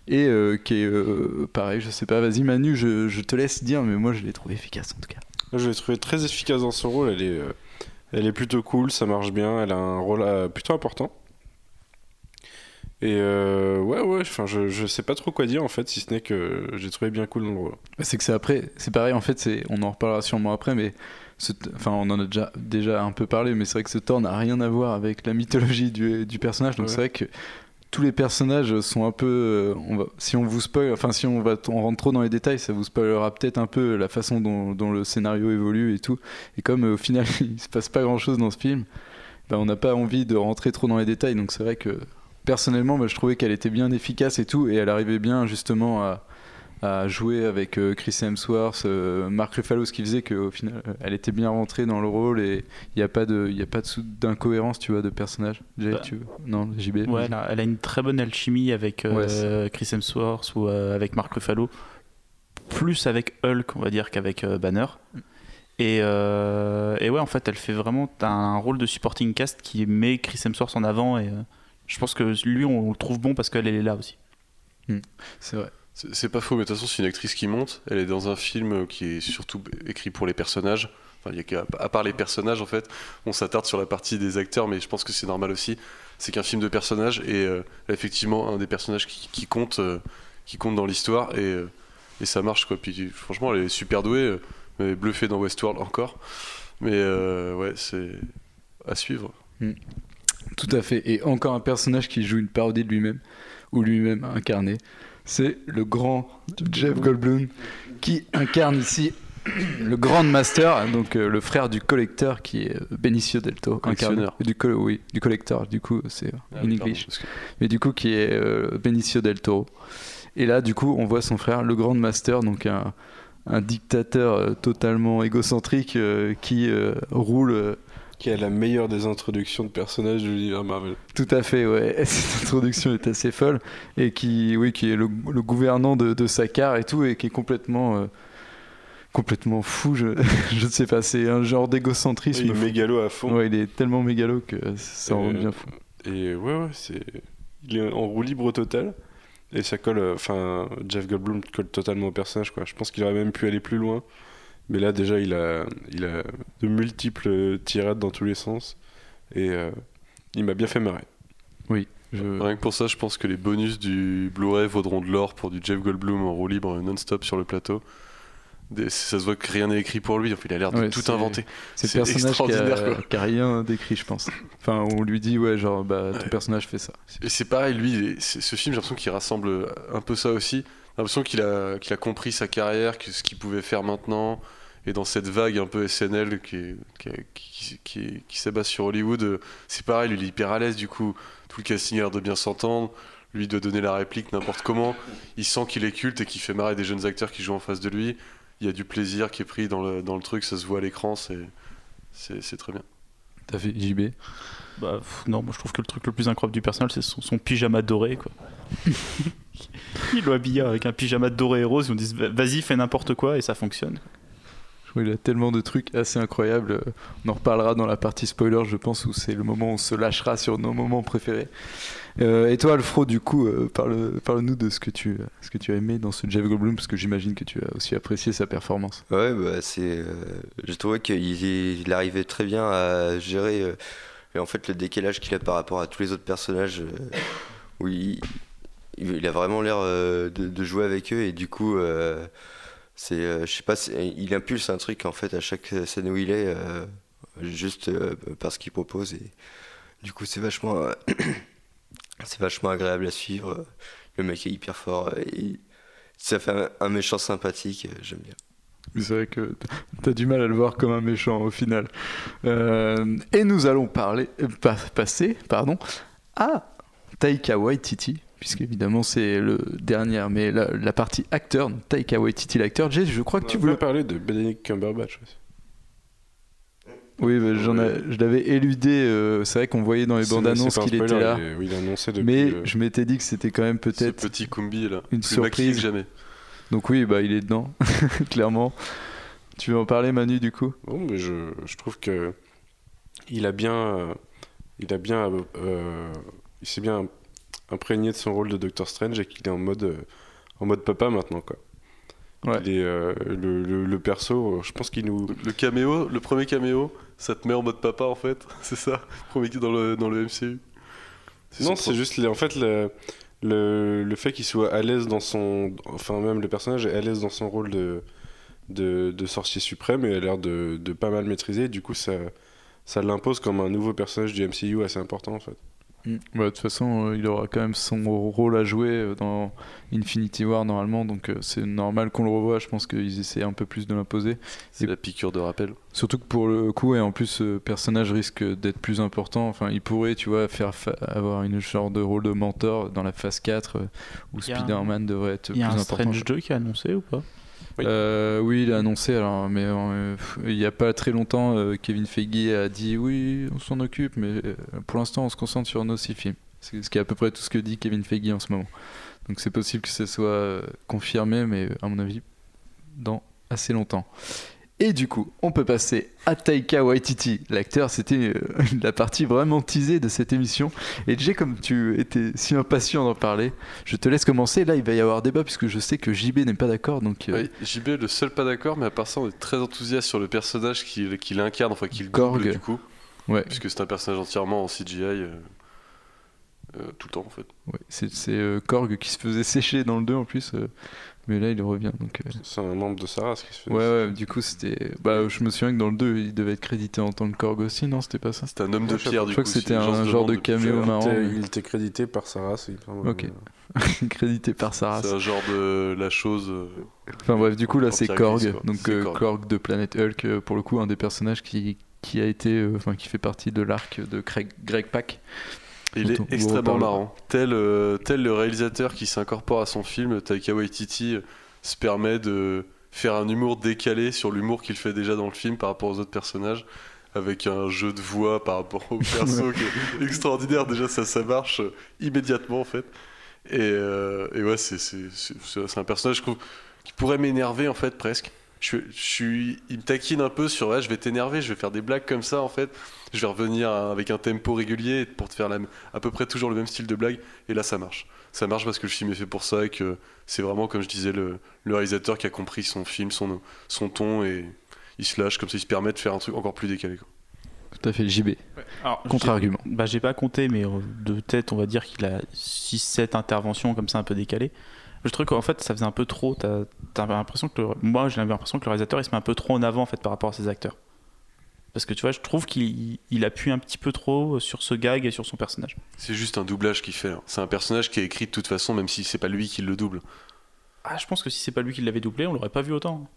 Et euh, qui est euh, pareil, je sais pas, vas-y Manu, je, je te laisse dire, mais moi je l'ai trouvé efficace en tout cas. Je l'ai trouvé très efficace dans son rôle. Elle est, elle est plutôt cool, ça marche bien. Elle a un rôle euh, plutôt important. Et euh, ouais, ouais, enfin, je, je sais pas trop quoi dire en fait, si ce n'est que j'ai trouvé bien cool dans le rôle. C'est que c'est après, c'est pareil en fait, c'est, on en reparlera sûrement après, mais ce- enfin on en a déjà, déjà un peu parlé, mais c'est vrai que ce Thor n'a rien à voir avec la mythologie du, du personnage, donc Ouais. c'est vrai que tous les personnages sont un peu, euh, si on vous spoil, enfin si on va, on rentre trop dans les détails, ça vous spoilera peut-être un peu la façon dont, le scénario évolue et tout. Et comme euh, au final il se passe pas grand chose dans ce film, ben, on n'a pas envie de rentrer trop dans les détails, donc c'est vrai que personnellement, je trouvais qu'elle était bien efficace et tout, et elle arrivait bien justement à à jouer avec euh, Chris Hemsworth, euh, Mark Ruffalo, ce qui faisait qu'au final, euh, elle était bien rentrée dans le rôle et il n'y a pas de, y a pas d'incohérence, tu vois, de personnage. Jay, Bah. tu veux Non, JB. Ouais, elle a, elle a une très bonne alchimie avec euh, Ouais, Chris Hemsworth ou euh, avec Mark Ruffalo, plus avec Hulk, on va dire, qu'avec euh, Banner. Et, et ouais, en fait, elle fait vraiment un rôle de supporting cast qui met Chris Hemsworth en avant. Et je pense que lui, on le trouve bon parce qu'elle elle est là aussi. C'est vrai. C'est pas faux, mais de toute façon, c'est une actrice qui monte. Elle est dans un film qui est surtout écrit pour les personnages. Enfin, y a à part les personnages, en fait, on s'attarde sur la partie des acteurs, mais je pense que c'est normal aussi. C'est qu'un film de personnages et euh, effectivement un des personnages qui, compte, euh, qui compte dans l'histoire et, euh, et ça marche quoi. Puis franchement, elle est super douée. est bluffée dans Westworld encore. Mais ouais, c'est à suivre. Tout à fait. Et encore un personnage qui joue une parodie de lui-même, ou lui-même incarné. C'est le grand Jeff Goldblum qui incarne ici le Grand Master, donc euh, le frère du collecteur qui est euh, Benicio del Toro. Collectionneur. Du, col- oui, du collecteur, du coup, c'est Ah in oui, English. pardon, parce que- mais du coup qui est euh, Benicio del Toro. Et là, du coup, on voit son frère, le Grand Master, donc un, un dictateur euh, totalement égocentrique euh, qui euh, roule euh, Qui a la meilleure des introductions de personnages de l'univers Marvel. tout à fait. Ouais, cette introduction est assez folle et qui, oui, qui est le, le gouvernant de, de Sakar et tout et qui est complètement, euh, complètement fou. Je, je ne sais pas, c'est un genre d'égocentrisme. Il est mégalo à fond. Ouais, il est tellement mégalo que ça en rend bien fou. Et ouais, ouais, c'est. Il est en roue libre total. Et ça colle. euh, Enfin, Jeff Goldblum colle totalement au personnage, quoi. Je pense qu'il aurait même pu aller plus loin. Mais là, déjà, il a, il a de multiples tirades dans tous les sens. Et euh, il m'a bien fait marrer. Je- Rien que pour ça, je pense que les bonus du Blu-ray vaudront de l'or pour du Jeff Goldblum en roue libre non-stop sur le plateau. Des- ça se voit que rien n'est écrit pour lui, enfin, il a l'air de Ouais, tout inventer. C'est le personnage qui extraordinaire, a, quoi. qui a rien décrit, je pense. Enfin, on lui dit, ouais, genre, bah, ton Ouais. personnage fait ça. Et c'est pareil, lui, ce film, j'ai l'impression qu'il rassemble un peu ça aussi. J'ai l'impression qu'il a, qu'il a compris sa carrière, que ce qu'il pouvait faire maintenant. Et dans cette vague un peu SNL qui, est- qui, est- qui, qui- qui s'abat sur Hollywood, euh, c'est pareil, lui, il est hyper à l'aise du coup. Tout le casting a l'air de bien s'entendre. Lui il doit donner la réplique n'importe comment. Il sent qu'il est culte et qu'il fait marrer des jeunes acteurs qui jouent en face de lui. Il y a du plaisir qui est pris dans le, dans le truc, ça se voit à l'écran, c'est, c'est, c'est très bien. T'as fait JB Bah, pff, non, moi je trouve que le truc le plus incroyable du personnage, c'est son, son pyjama doré, quoi. il le habille avec un pyjama doré et rose, ils ont dit vas-y, fais n'importe quoi, et ça fonctionne. Je qu'il a tellement de trucs assez incroyables. On en reparlera dans la partie spoiler, je pense, où c'est le moment où on se lâchera sur nos moments préférés. Euh, et toi, Alfro, du coup, euh, parle, parle-nous de ce que, tu, ce que tu as aimé dans ce Jeff Goldblum, parce que j'imagine que tu as aussi apprécié sa performance. Ouais, bah, c'est. euh, J'ai trouvé qu'il il arrivait très bien à gérer euh, et en fait le décalage qu'il a par rapport à tous les autres personnages. où il, il- il a vraiment l'air de, de jouer avec eux et du coup, c'est, euh, je sais pas, il impulse un truc en fait à chaque scène où il est, euh, juste euh, parce qu'il propose du coup c'est vachement, euh, c'est vachement agréable à suivre. Le mec est hyper fort et ça fait un, méchant sympathique, j'aime bien. C'est vrai que t'as du mal à le voir comme un méchant au final. Et nous allons parler, pa- passer pardon, à Taika Waititi, puisque évidemment c'est le dernier, mais la, la partie acteur, donc Taika Waititi l'acteur. Jay, je crois que tu On voulais... parler de Benedict Cumberbatch aussi. Oui, j'en ai- je l'avais éludé, euh, c'est vrai qu'on voyait dans les bandes annonces qu'il était là. Il, est- oui, il a annoncé depuis. Mais euh, je m'étais dit que c'était quand même peut-être petit Kumbi là, une plus surprise. que jamais. Donc oui, bah il est dedans, clairement. Tu veux en parler, Manu, du coup? Bon, mais je, je trouve que il a bien, euh, il a bien, euh, il s'est bien imprégné de son rôle de Doctor Strange et qu'il est en mode, euh, en mode papa maintenant quoi. Ouais. Il est euh, le, le, le perso, euh, je pense qu'il nous, Le caméo, le premier caméo, ça te met en mode papa en fait, c'est ça, premier qui dans le, dans le MCU. non, c'est juste les- en fait le, le, le fait qu'il soit à l'aise dans son, enfin même le personnage est à l'aise dans son rôle de, de, de sorcier suprême et a l'air de, de pas mal maîtriser. Du coup, ça, ça l'impose comme un nouveau personnage du MCU assez important en fait. Bah, De toute façon, euh, il aura quand même son rôle à jouer euh, dans Infinity War normalement, donc euh, c'est normal qu'on le revoie. Je pense qu'ils essaient un peu plus de l'imposer. C'est la piqûre de rappel. Surtout que pour le coup, et en plus, ce personnage risque d'être plus important. Enfin, il pourrait, tu vois, faire fa- avoir une genre de rôle de mentor dans la phase 4 euh, où un- Spider-Man devrait être Il y a plus un important. Strange 2 qui est annoncé ou pas? Oui. Euh, oui, il a annoncé, alors, mais euh, il n'y a pas très longtemps, euh, Kevin Feige a dit oui, on s'en occupe, mais pour l'instant, on se concentre sur nos six films. C'est ce qui est à peu près tout ce que dit Kevin Feige en ce moment. Donc c'est possible que ce soit confirmé, mais à mon avis, dans assez longtemps. Et du coup, on peut passer à Taika Waititi, l'acteur. C'était euh, la partie vraiment teasée de cette émission. Et Jay, comme tu étais si impatient d'en parler, je te laisse commencer. Là, il va y avoir débat puisque je sais que JB n'est pas d'accord. Donc, euh, Oui, JB est le seul pas d'accord, mais à part ça, on est très enthousiaste sur le personnage qu'il incarne, enfin qu'il Korg. double du coup, ouais, puisque c'est un personnage entièrement en CGI euh, euh, tout le temps en fait. ouais, c'est Korg qui se faisait sécher dans le 2 en plus. euh, mais là, il revient. Donc, euh, C'est un membre de sa race qui se fait. ouais, ouais, du coup, c'était. Bah, je me souviens que dans le 2, il devait être crédité en tant que Korg aussi, non C'était pas ça? C'est un homme de Moi, je pierre Je du crois coup. que c'était un genre de caméo pierre. marrant. Il était- crédité par sa race. Ok. crédité par sa race. C'est un genre de la chose. euh, Enfin bref, du coup là c'est Korg, donc euh, Korg. De Planet Hulk, euh, pour le coup un des personnages qui, qui a été, euh, enfin qui fait partie de l'arc de Greg, Greg Pak. Il est extrêmement marrant. Tel, euh, tel le réalisateur qui s'incorpore à son film, Taika Waititi euh, se permet de faire un humour décalé sur l'humour qu'il fait déjà dans le film par rapport aux autres personnages, avec un jeu de voix par rapport au perso qui est extraordinaire. Déjà, ça, ça marche euh, immédiatement en fait. Et, euh, et ouais, c'est, un personnage qui pourrait m'énerver en fait presque. Je, je suis, il me taquine un peu sur ouais, je vais t'énerver, je vais faire des blagues comme ça en fait. Je vais revenir à- avec un tempo régulier pour te faire la, à peu près toujours le même style de blague. Et là, ça marche. Ça marche parce que le film est fait pour ça et que c'est vraiment, comme je disais, le, le réalisateur qui a compris son film, son, son ton et il se lâche comme ça, il se permet de faire un truc encore plus décalé. quoi. Tout à fait, JB. Contre-argument. j'ai- Bah, j'ai pas compté, mais euh, de tête, on va dire qu'il a 6-7 interventions comme ça un peu décalées. Je trouve qu'en fait, ça faisait un peu trop. T'as t'as l'impression que le- moi, j'ai l'impression que le réalisateur il se met un peu trop en avant en fait par rapport à ses acteurs. Parce que tu vois, je trouve qu'il il appuie un petit peu trop sur ce gag et sur son personnage. C'est juste un doublage qu'il fait. hein. C'est un personnage qui est écrit de toute façon, même si c'est pas lui qui le double. Ah, je pense que si c'est pas lui qui l'avait doublé, on l'aurait pas vu autant.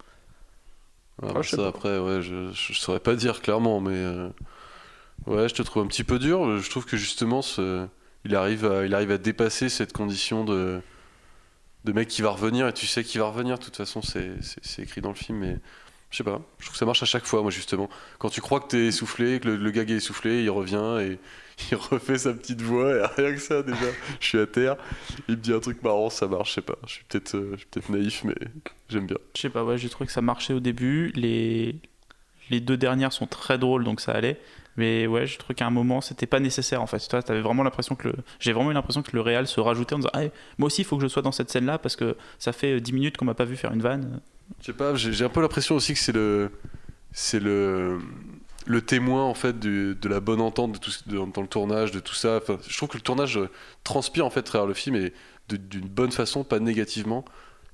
Ah, ça pas. après, ouais, je, je, je saurais pas dire clairement, mais euh, ouais, je te trouve un petit peu dur. Je trouve que justement, ce, il arrive à, il arrive à dépasser cette condition de de mec qui va revenir et tu sais qu'il va revenir. De toute façon, c'est écrit dans le film, mais je sais pas. Je trouve que ça marche à chaque fois, moi justement. Quand tu crois que t'es essoufflé, que le, le gag est essoufflé, il revient et il refait sa petite voix et rien que ça déjà, je suis à terre. Il me dit un truc marrant, ça marche. Je sais pas. Je suis peut-être, euh, peut-être naïf, mais j'aime bien. Je sais pas, ouais, j'ai trouvé que ça marchait au début. Les, les deux dernières sont très drôles, donc ça allait. Mais ouais, je trouve qu'à un moment, c'était pas nécessaire en fait. T'avais vraiment l'impression que le... J'ai vraiment eu l'impression que le réal se rajoutait en disant Moi aussi, il faut que je sois dans cette scène-là parce que ça fait 10 minutes qu'on m'a pas vu faire une vanne. Je sais pas, j'ai un peu l'impression aussi que c'est le, c'est le, le témoin en fait du- de la bonne entente de tout, dans le tournage, de tout ça. Je trouve que le tournage euh, transpire en fait à le film et d'une bonne façon, pas négativement.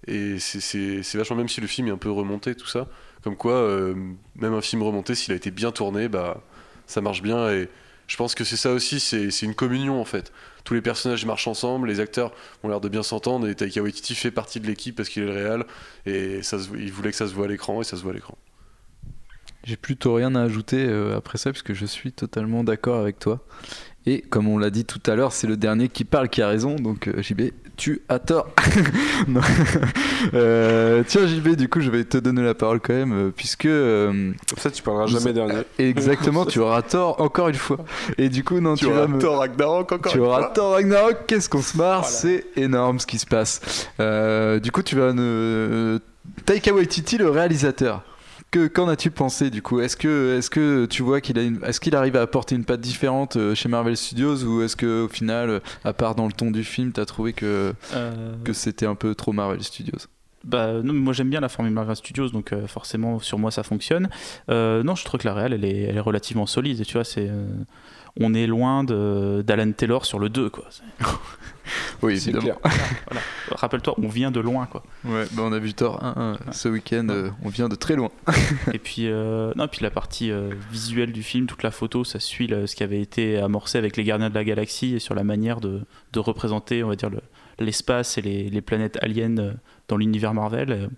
Et c'est vachement, même si le film est un peu remonté, tout ça, comme quoi, euh, même un film remonté, s'il a été bien tourné, bah, ça marche bien. Et je pense que c'est ça aussi, c'est une communion en fait. Tous les personnages marchent ensemble, les acteurs ont l'air de bien s'entendre, et Taika Waititi fait partie de l'équipe parce qu'il est le réal, et il voulait que ça se voit à l'écran, et ça se voit à l'écran. J'ai plutôt rien à ajouter euh, après ça, puisque je suis totalement d'accord avec toi. Et comme on l'a dit tout à l'heure, c'est le dernier qui parle qui a raison, donc euh, JB, tu as tort. Euh, tiens JB, du coup je vais te donner la parole quand même, euh, puisque... euh, Comme ça, tu parleras jamais dernier. exactement, tu auras tort encore une fois. Et du coup, non, tu, me... tort, Ragnarok, encore Tu une auras fois. tort Ragnarok, qu'est-ce qu'on se marre, Voilà. c'est énorme ce qui se passe. Euh, du coup, tu vas ne... Taika Waititi, le réalisateur. Que qu'en as-tu pensé du coup? Est-ce que est-ce que tu vois qu'il a une... est-ce qu'il arrive à apporter une patte différente euh, chez Marvel Studios? Ou est-ce que au final, euh, à part dans le ton du film, t'as trouvé que Euh, que c'était un peu trop Marvel Studios? Bah, non, moi j'aime bien la formule Marvel Studios, donc euh, forcément sur moi ça fonctionne. Euh, non, je trouve que la réelle elle est, elle est relativement solide. Tu vois, c'est, on est loin de, d'Alan Taylor sur le 2. Quoi. Oui, C'est évidemment. clair. Voilà. Rappelle-toi, on vient de loin. Quoi. Ouais, bah on a vu Thor 1 ce week-end, euh, on vient de très loin. Et puis, euh, non, puis la partie euh, visuelle du film, toute la photo, ça suit ce qui avait été amorcé avec les Gardiens de la Galaxie et sur la manière de, de représenter, on va dire, le- l'espace et les, les planètes aliens dans l'univers Marvel.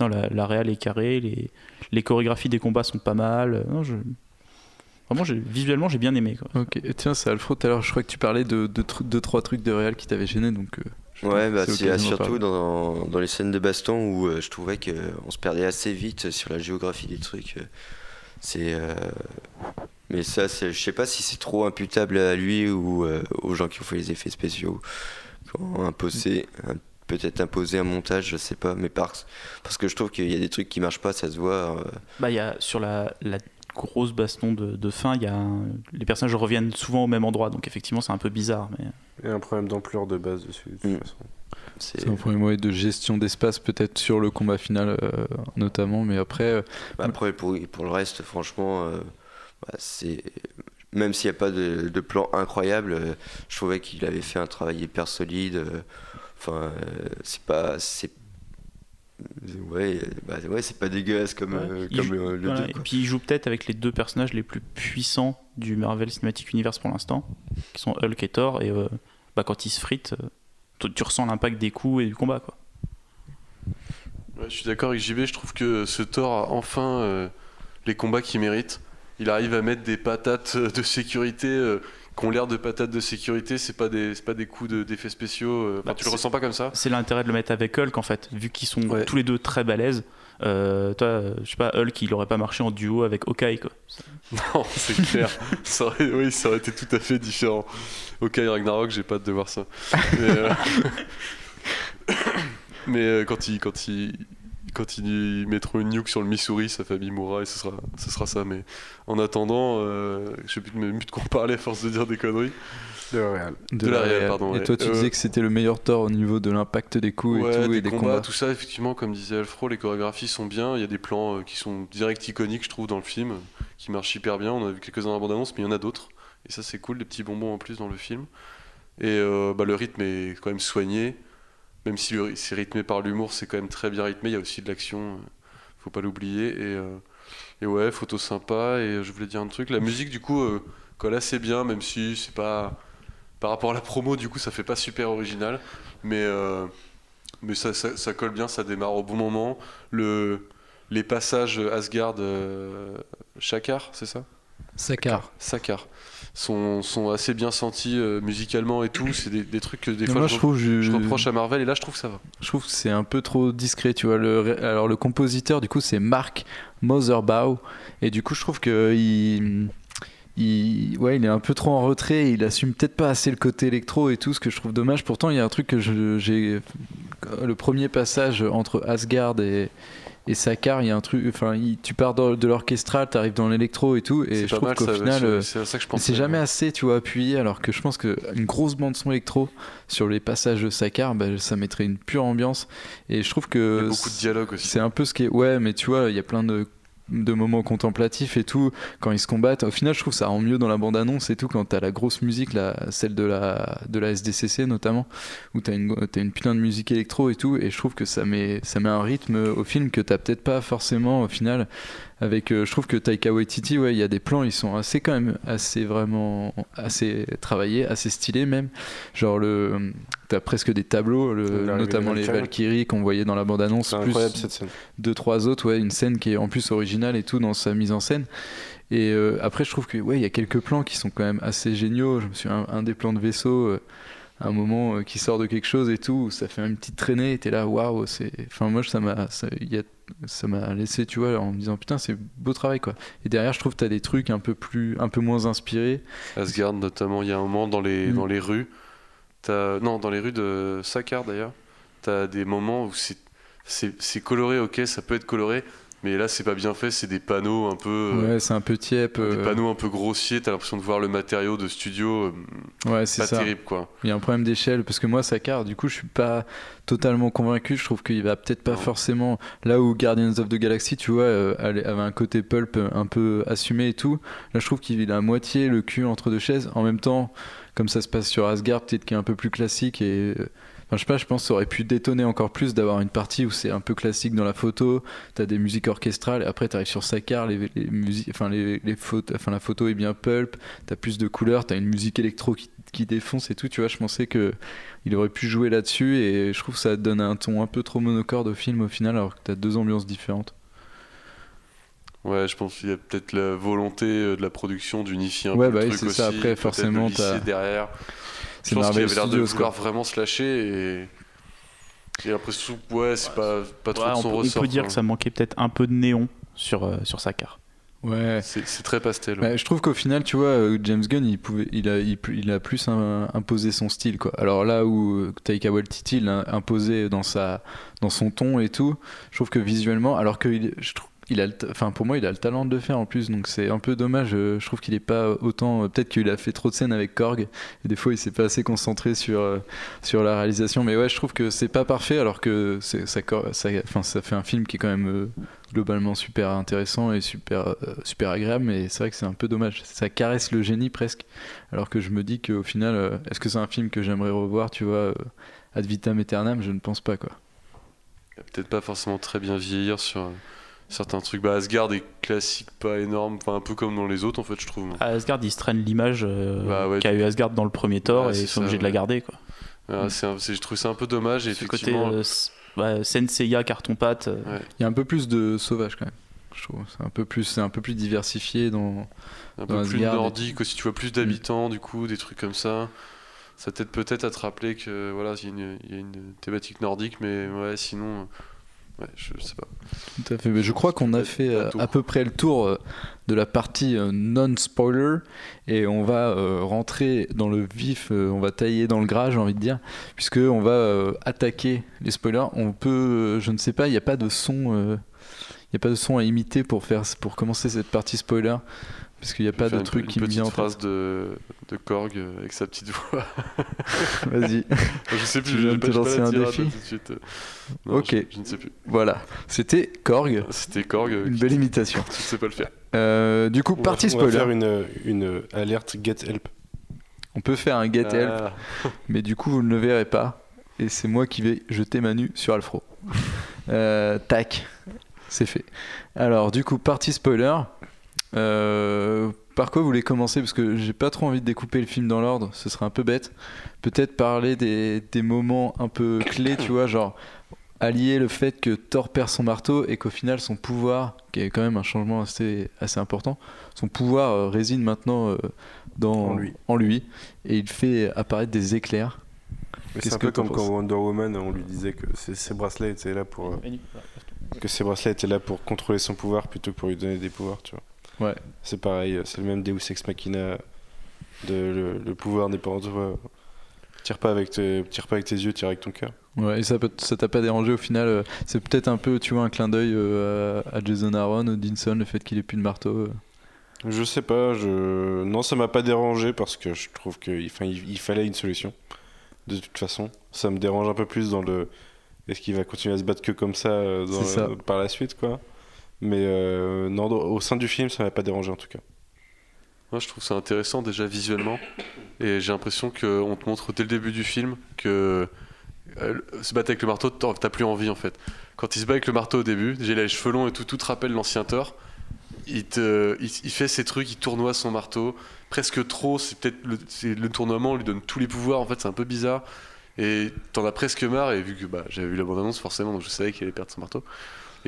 Non, la, la est carrée, les, les chorégraphies des combats sont pas mal. Non, je... Vraiment, visuellement, j'ai bien aimé. Quoi. Ok, et tiens, c'est Alfred, tout à l'heure, je crois que tu parlais de 2 deux, deux, trois trucs de réel qui t'avaient gêné, donc. euh, Ouais, bah, surtout dans, dans les scènes de baston où euh, je trouvais qu'on se perdait assez vite sur la géographie des trucs. euh, C'est. euh, Mais ça, c'est- je sais pas si c'est trop imputable à lui ou euh, aux gens qui ont fait les effets spéciaux, qui ont imposé, un- peut-être imposé un montage, je sais pas, mais parce, parce que je trouve qu'il y a des trucs qui marchent pas, ça se voit. euh, Bah, il y a, sur la, la grosse baston de, de fin, il y a un- les personnages reviennent souvent au même endroit, donc effectivement, c'est un peu bizarre. Mais... Il y a un problème d'ampleur de base dessus, de toute Mm. façon. c'est- un premier moyen de gestion d'espace, peut-être sur le combat final euh, notamment, mais après, euh, Bah, Après, pour, pour le reste, franchement, euh, bah, c'est même s'il n'y a pas de, de plan incroyable, euh, je trouvais qu'il avait fait un travail hyper solide. euh, Enfin, euh, c'est pas, c'est ouais, bah, ouais, c'est pas dégueulasse comme, Ouais. euh, comme joue- euh, le Voilà, 2, et puis il joue peut-être avec les deux personnages les plus puissants du Marvel Cinematic Universe pour l'instant, qui sont Hulk et Thor, et euh, bah, quand ils se fritent, euh, tu, tu ressens l'impact des coups et du combat. Quoi. Ouais, je suis d'accord avec JB, je trouve que ce Thor a enfin euh, les combats qu'il mérite. Il arrive à mettre des patates de sécurité euh, qui ont l'air de patates de sécurité, c'est pas des, pas des coups de- d'effets spéciaux. euh, enfin, Bah, tu le ressens pas comme ça? C'est l'intérêt de le mettre avec Hulk en fait, vu qu'ils sont Ouais. tous les deux très balèzes. Euh, toi, je sais pas, Hulk, il aurait pas marché en duo avec Hawkeye quoi. Non, c'est clair. ça aurait, oui, ça aurait été tout à fait différent. Ok, Ragnarok, j'ai pas hâte de voir ça. Mais, euh, mais, euh, quand ils quand ils quand ils mettront une nuke sur le Missouri, sa famille mourra et ce sera, ce sera ça. Mais en attendant, euh, je sais plus de, plus de quoi parler à force de dire des conneries. De la Real. De la Real, pardon, Et ouais. toi, tu Euh, disais que c'était le meilleur Thor au niveau de l'impact des coups Ouais, et tout, des et des combats, combats. tout ça, effectivement, comme disait Alfro, les chorégraphies sont bien. Il y a des plans euh, qui sont direct iconiques, je trouve, dans le film, qui marchent hyper bien. On en a vu quelques-uns dans la bande-annonce, mais il y en a d'autres. Et ça, c'est cool, des petits bonbons en plus dans le film. Et euh, bah, le rythme est quand même soigné. Même si c'est rythmé par l'humour, c'est quand même très bien rythmé. Il y a aussi de l'action, euh, faut pas l'oublier. Et, euh, et ouais, photo sympa. Et je voulais dire un truc. La musique, du coup, euh, colle assez bien, même si c'est pas. Par rapport à la promo, du coup, ça fait pas super original. Mais, euh, mais ça, ça, ça colle bien, ça démarre au bon moment. Le, les passages Asgard, euh, Shakar, c'est ça? Sakar. Sakar sont, sont assez bien sentis euh, musicalement et tout. C'est des, des trucs que des fois Moi, je, je trouve, je, je reproche à Marvel et là je trouve que ça va. je trouve que c'est un peu trop discret, tu vois. Le, alors, le compositeur, du coup, c'est Mark Motherbau. Et du coup, je trouve que il, il, ouais, il est un peu trop en retrait. Il assume peut-être pas assez le côté électro et tout, ce que je trouve dommage. Pourtant, il y a un truc que j'ai. Le premier passage entre Asgard et. Et Sakar, il y a un truc, enfin, il- tu pars dans- de l'orchestral, t'arrives dans l'électro et tout, et je trouve qu'au ça, final, c'est- euh, ça que jamais assez, tu vois, appuyé, alors que je pense qu'une grosse bande son électro sur les passages de Sakar, bah, ça mettrait une pure ambiance. Et je trouve Il y que a beaucoup de dialogue aussi. c'est un peu ce qui est. Ouais, mais tu vois, il y a plein de de moments contemplatifs et tout quand ils se combattent. Au final je trouve ça rend mieux dans la bande annonce et tout quand t'as la grosse musique là, celle de la de la SDCC notamment où t'as une t'as une putain de musique électro et tout et je trouve que ça met ça met un rythme au film que t'as peut-être pas forcément au final avec euh, je trouve que Taika Waititi ouais il y a des plans ils sont assez quand même assez vraiment assez travaillés assez stylés même genre le t'as presque des tableaux le- notamment les Valkyries. Qu'on voyait dans la bande annonce plus incroyable cette scène. deux trois autres ouais une scène qui est en plus originale et tout dans sa mise en scène et euh, après je trouve que ouais il y a quelques plans qui sont quand même assez géniaux je me suis un, un des plans de vaisseau euh, un moment euh, qui sort de quelque chose et tout ça fait une petite traînée et t'es là waouh c'est enfin moi ça m'a ça il y a- ça m'a laissé tu vois en me disant putain c'est beau travail quoi et derrière je trouve que t'as des trucs un peu plus un peu moins inspirés Asgard notamment, il y a un moment dans les, Mm. dans les rues, t'as- non dans les rues de Sakar d'ailleurs, t'as des moments où c'est c'est c'est coloré, ok, ça peut être coloré, mais là c'est pas bien fait, c'est des panneaux un peu euh, ouais c'est un peu tiep des euh, panneaux un peu grossiers, t'as l'impression de voir le matériau de studio, euh, ouais c'est pas ça terrible quoi. Il y a un problème d'échelle parce que moi, Sakar, du coup, je suis pas totalement convaincu. Je trouve qu'il va peut-être pas Non. forcément là où Guardians of the Galaxy, tu vois, avait un côté pulp un peu assumé et tout. Là, je trouve qu'il a à moitié le cul entre deux chaises. En même temps, comme ça se passe sur Asgard, peut-être qu'il est un peu plus classique et Enfin, je sais pas, je pense que ça aurait pu détonner encore plus d'avoir une partie où c'est un peu classique dans la photo, t'as des musiques orchestrales, et après t'arrives sur Sakar, les, les musiques, enfin, les, les photos, enfin la photo est bien pulp, t'as plus de couleurs, t'as une musique électro qui, qui défonce et tout, tu vois, je pensais que il aurait pu jouer là-dessus, et je trouve que ça donne un ton un peu trop monocorde au film au final, alors que t'as deux ambiances différentes. Ouais, je pense qu'il y a peut-être la volonté euh, de la production d'unifier un Ouais, peu bah le oui, truc c'est ça. aussi, Après, forcément, t'as- derrière. Je pense qu'il avait l'air de vouloir quoi. vraiment se lâcher et j'ai l'impression que ouais, c'est pas, pas trop Ouais, de on, son peut, on ressort. peut dire que ça manquait peut-être un peu de néon sur, euh, sur sa carte. Ouais. C'est très pastel. Bah, je trouve qu'au final, tu vois, euh, James Gunn, il, pouvait, il, a, il, il a plus un- imposé son style. Quoi. Alors là où euh, Taika Waititi l'a imposé dans, sa, dans son ton et tout, je trouve que visuellement, alors que il, je trouve, il a enfin, pour moi, il a le talent de le faire en plus, donc c'est un peu dommage. euh, Je trouve qu'il est pas autant. euh, Peut-être qu'il a fait trop de scènes avec Korg, et des fois, il s'est pas assez concentré sur, euh, sur la réalisation. Mais ouais, je trouve que c'est pas parfait, alors que ça, fait un film qui est quand même globalement super intéressant et super, super agréable, mais c'est vrai que c'est un peu dommage. Ça caresse le génie presque, alors que je me dis qu'au final, est-ce que c'est un film que j'aimerais revoir, tu vois, ad vitam aeternam? Je ne pense pas, quoi. Peut-être pas forcément très bien vieillir sur certains trucs. Bah, Asgard est classique, pas énorme, enfin un peu comme dans les autres en fait, je trouve. À Asgard, ils se traînent l'image euh, Bah ouais, qu'a eu Asgard dans le premier Thor Ouais, et ils sont ça, obligés de la garder. Quoi. Ah, c'est- je trouve ça un peu dommage et Ce côté effectivement. euh, ouais, Senseiya, carton-pâte. euh, Ouais. Il y a un peu plus de sauvage quand même. Je trouve c'est un peu plus, c'est un peu plus diversifié dans. un dans peu plus Asgard et nordique aussi tu vois plus d'habitants du coup des trucs comme ça ça t'aide peut-être à te rappeler que voilà il y, a une- il y a une thématique nordique mais ouais sinon euh, ouais je sais pas Tout à fait. Mais je crois qu'on a fait euh, à peu près le tour euh, de la partie euh, non-spoiler et on va rentrer dans le vif, on va tailler dans le gras, j'ai envie de dire, puisque on va attaquer les spoilers. On peut, je ne sais pas, il n'y a pas de son, il n'y a pas de son à imiter pour faire, pour commencer cette partie spoiler. Parce qu'il n'y a Je pas vais de une- truc une qui me petite vient en phrase de, de Korg euh, avec sa petite voix. Vas-y. je sais plus, Tu de pas, te lancer la un défi là, tout de suite. Non, Ok. Je, je ne sais plus. voilà. C'était Korg. C'était Korg. euh, Une belle imitation. Tu ne sais pas le faire. Euh, du coup, On va- partie on va spoiler. faire une, une alerte get help. On peut faire un get help, Ah, mais du coup, vous ne le verrez pas. Et c'est moi qui vais jeter ma nu sur Alfro. Euh, tac. C'est fait. Alors, du coup, partie spoiler. Euh, par quoi vous voulez commencer? Parce que j'ai pas trop envie de découper le film dans l'ordre, ce serait un peu bête. Peut-être parler des, des moments un peu clés, tu vois, genre allier le fait que Thor perd son marteau et qu'au final son pouvoir, qui est quand même un changement assez, assez important, son pouvoir euh, réside maintenant euh, dans, En lui. et il fait apparaître des éclairs. C'est un que peu comme quand Wonder Woman, on lui disait que ses, ses bracelets étaient là pour euh, que ses bracelets étaient là pour contrôler son pouvoir plutôt que pour lui donner des pouvoirs, tu vois. Ouais. C'est pareil, c'est le même Deus Ex Machina. De, le, le pouvoir n'est pas en toi. Tire pas avec tes, tire pas avec tes yeux, tire avec ton cœur. Ouais, et ça peut- ça t'a pas dérangé au final euh, C'est peut-être un peu, tu vois, un clin d'œil euh, à, Jason Aaron, Odinson, le fait qu'il ait plus de marteau. euh. Je sais pas, je non ça m'a pas dérangé parce que je trouve qu'il enfin, il, il fallait une solution. De toute façon, ça me dérange un peu plus dans le est-ce qu'il va continuer à se battre que comme ça, dans- ça. par la suite quoi. Mais euh, au sein du film, ça m'a pas dérangé en tout cas. Moi, je trouve ça intéressant déjà visuellement. Et j'ai l'impression qu'on te montre dès le début du film que euh, se battre avec le marteau, t'as plus envie en fait. Quand il se bat avec le marteau au début, a les cheveux longs et tout, tout te rappelle l'ancien Thor. Il, fait ses trucs, il tournoie son marteau, presque trop. C'est peut-être le, tournoiement lui donne tous les pouvoirs. En fait, c'est un peu bizarre. Et t'en as presque marre. Et vu que bah, j'avais vu la bande-annonce forcément, donc je savais qu'il allait perdre son marteau.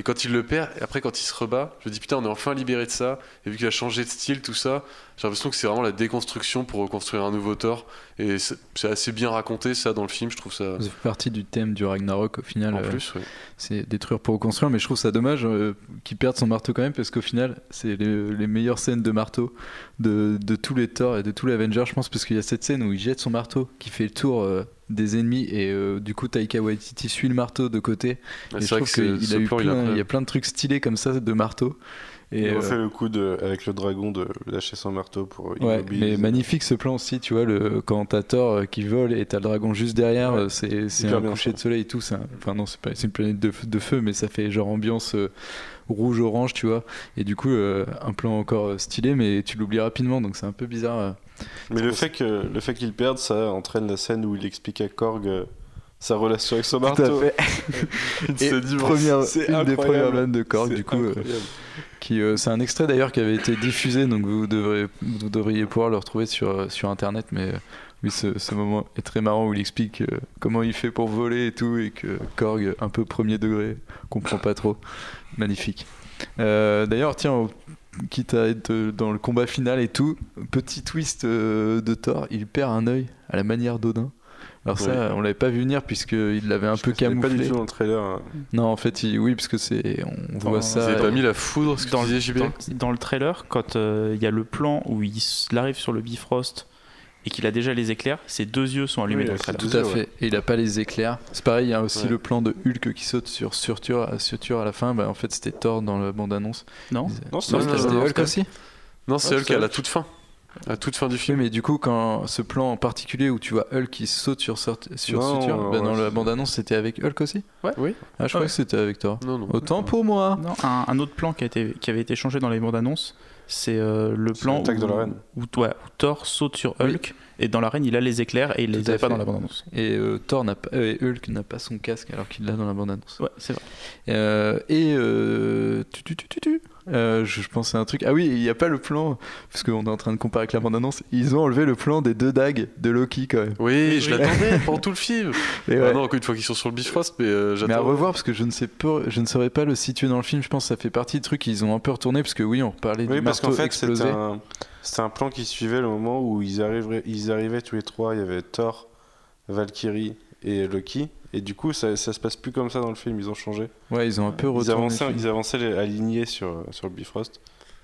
Et quand il le perd, et après quand il se rebat, je me dis putain, on est enfin libéré de ça. Et vu qu'il a changé de style, tout ça, j'ai l'impression que c'est vraiment la déconstruction pour reconstruire un nouveau Thor. Et c'est assez bien raconté ça dans le film, je trouve ça. Ça fait partie du thème du Ragnarok au final. En euh, plus, ouais. c'est détruire pour reconstruire, mais je trouve ça dommage euh, qu'il perde son marteau quand même, parce qu'au final, c'est les, les meilleures scènes de marteau de, de tous les Thor et de tous les Avengers, je pense, parce qu'il y a cette scène où il jette son marteau, qui fait le tour euh, des ennemis, et euh, du coup, Taika Waititi suit le marteau de côté. Ouais, et je c'est vrai trouve qu'il a eu plan, plein, il y a plein de trucs stylés comme ça de marteau. Et, il euh, refait le coup de, avec le dragon de lâcher son marteau pour Ouais, mais magnifique ce plan aussi, tu vois, le, quand t'as Thor euh, qui vole et t'as le dragon juste derrière, Ouais. euh, c'est un coucher de soleil et tout. un- Enfin, non, c'est pas c'est une planète de, feu- de feu, mais ça fait genre ambiance euh, rouge-orange, tu vois. Et du coup, euh, un plan encore euh, stylé, mais tu l'oublies rapidement, donc c'est un peu bizarre. Mais le fait que le fait qu'il perde, ça entraîne la scène où il explique à Korg euh, sa relation avec son Tout à marteau. fait. C'est une des premières vannes de Korg, C'est du coup. euh, qui euh, c'est un extrait d'ailleurs qui avait été diffusé donc vous devrez vous devriez pouvoir le retrouver sur sur internet mais euh, oui ce, ce moment est très marrant où il explique comment il fait pour voler et tout et que Korg un peu premier degré comprend pas trop magnifique d'ailleurs tiens quitte à être euh, dans le combat final et tout petit twist euh, de Thor il perd un œil à la manière d'Odin alors ça on l'avait pas vu venir puisqu'il l'avait un Je peu sais pas du camouflé tout dans le trailer. hein. non en fait il- oui parce que c'est on voit ça Vous avez pas mis la foudre, ce que dans, tu le, dans, dans le trailer, quand euh, il y a le plan où il s- il arrive sur le Bifrost et qu'il a déjà les éclairs, ses deux yeux sont allumés Oui, dans le c'est trailer. tout. À ouais. fait. Et il a pas les éclairs. C'est pareil, il y a aussi Ouais. le plan de Hulk qui saute sur Surtur à, Surtur à la fin. Bah, en fait, c'était Thor dans la bande-annonce. Non Non, c'était Hulk aussi Non, c'est Hulk à la toute fin. À la toute fin du Oui, film. mais du coup, quand ce plan en particulier où tu vois Hulk qui saute sur, sur Non, Surtur, ouais, bah, dans la bande-annonce, c'était avec Hulk aussi Ouais. Oui. Ah, je crois Ouais. que c'était avec non. Autant pour moi Non, un, un autre plan qui, a été, qui avait été changé dans les bandes annonces, c'est euh, le plan où, de l'arène. où, ouais, où Thor saute sur Oui. Et dans l'arène il a les éclairs et il les avait pas fait. dans la bande annonce. Et euh, Thor n'a pas, euh, Hulk n'a pas son casque alors qu'il l'a dans la bande-annonce. Ouais, c'est vrai. Euh, et euh, tu, tu, tu, tu, tu. Euh, je, je pensais à un truc. Ah oui, il n'y a pas le plan, parce qu'on est en train de comparer avec la bande-annonce. Ils ont enlevé le plan des deux dagues de Loki quand même. Oui, je Oui. l'attendais pendant tout le film. Et Ah non, encore une fois qu'ils sont sur le Bifrost, mais euh, Mais à j'attends. revoir parce que je ne sais pas, je ne saurais pas le situer dans le film. Je pense que ça fait partie des trucs qu'ils ont un peu retourné parce que oui, on parlait Oui, du parce qu'en marteau fait, c'était explosé. un, c'était un plan qui suivait le moment où ils arriveraient, ils arrivaient tous les trois. Il y avait Thor, Valkyrie et Loki. Et du coup, ça, ça se passe plus comme ça dans le film. Ils ont changé. Ouais, ils ont un peu Ils avançaient, ils avançaient les- alignés sur, sur le Bifrost.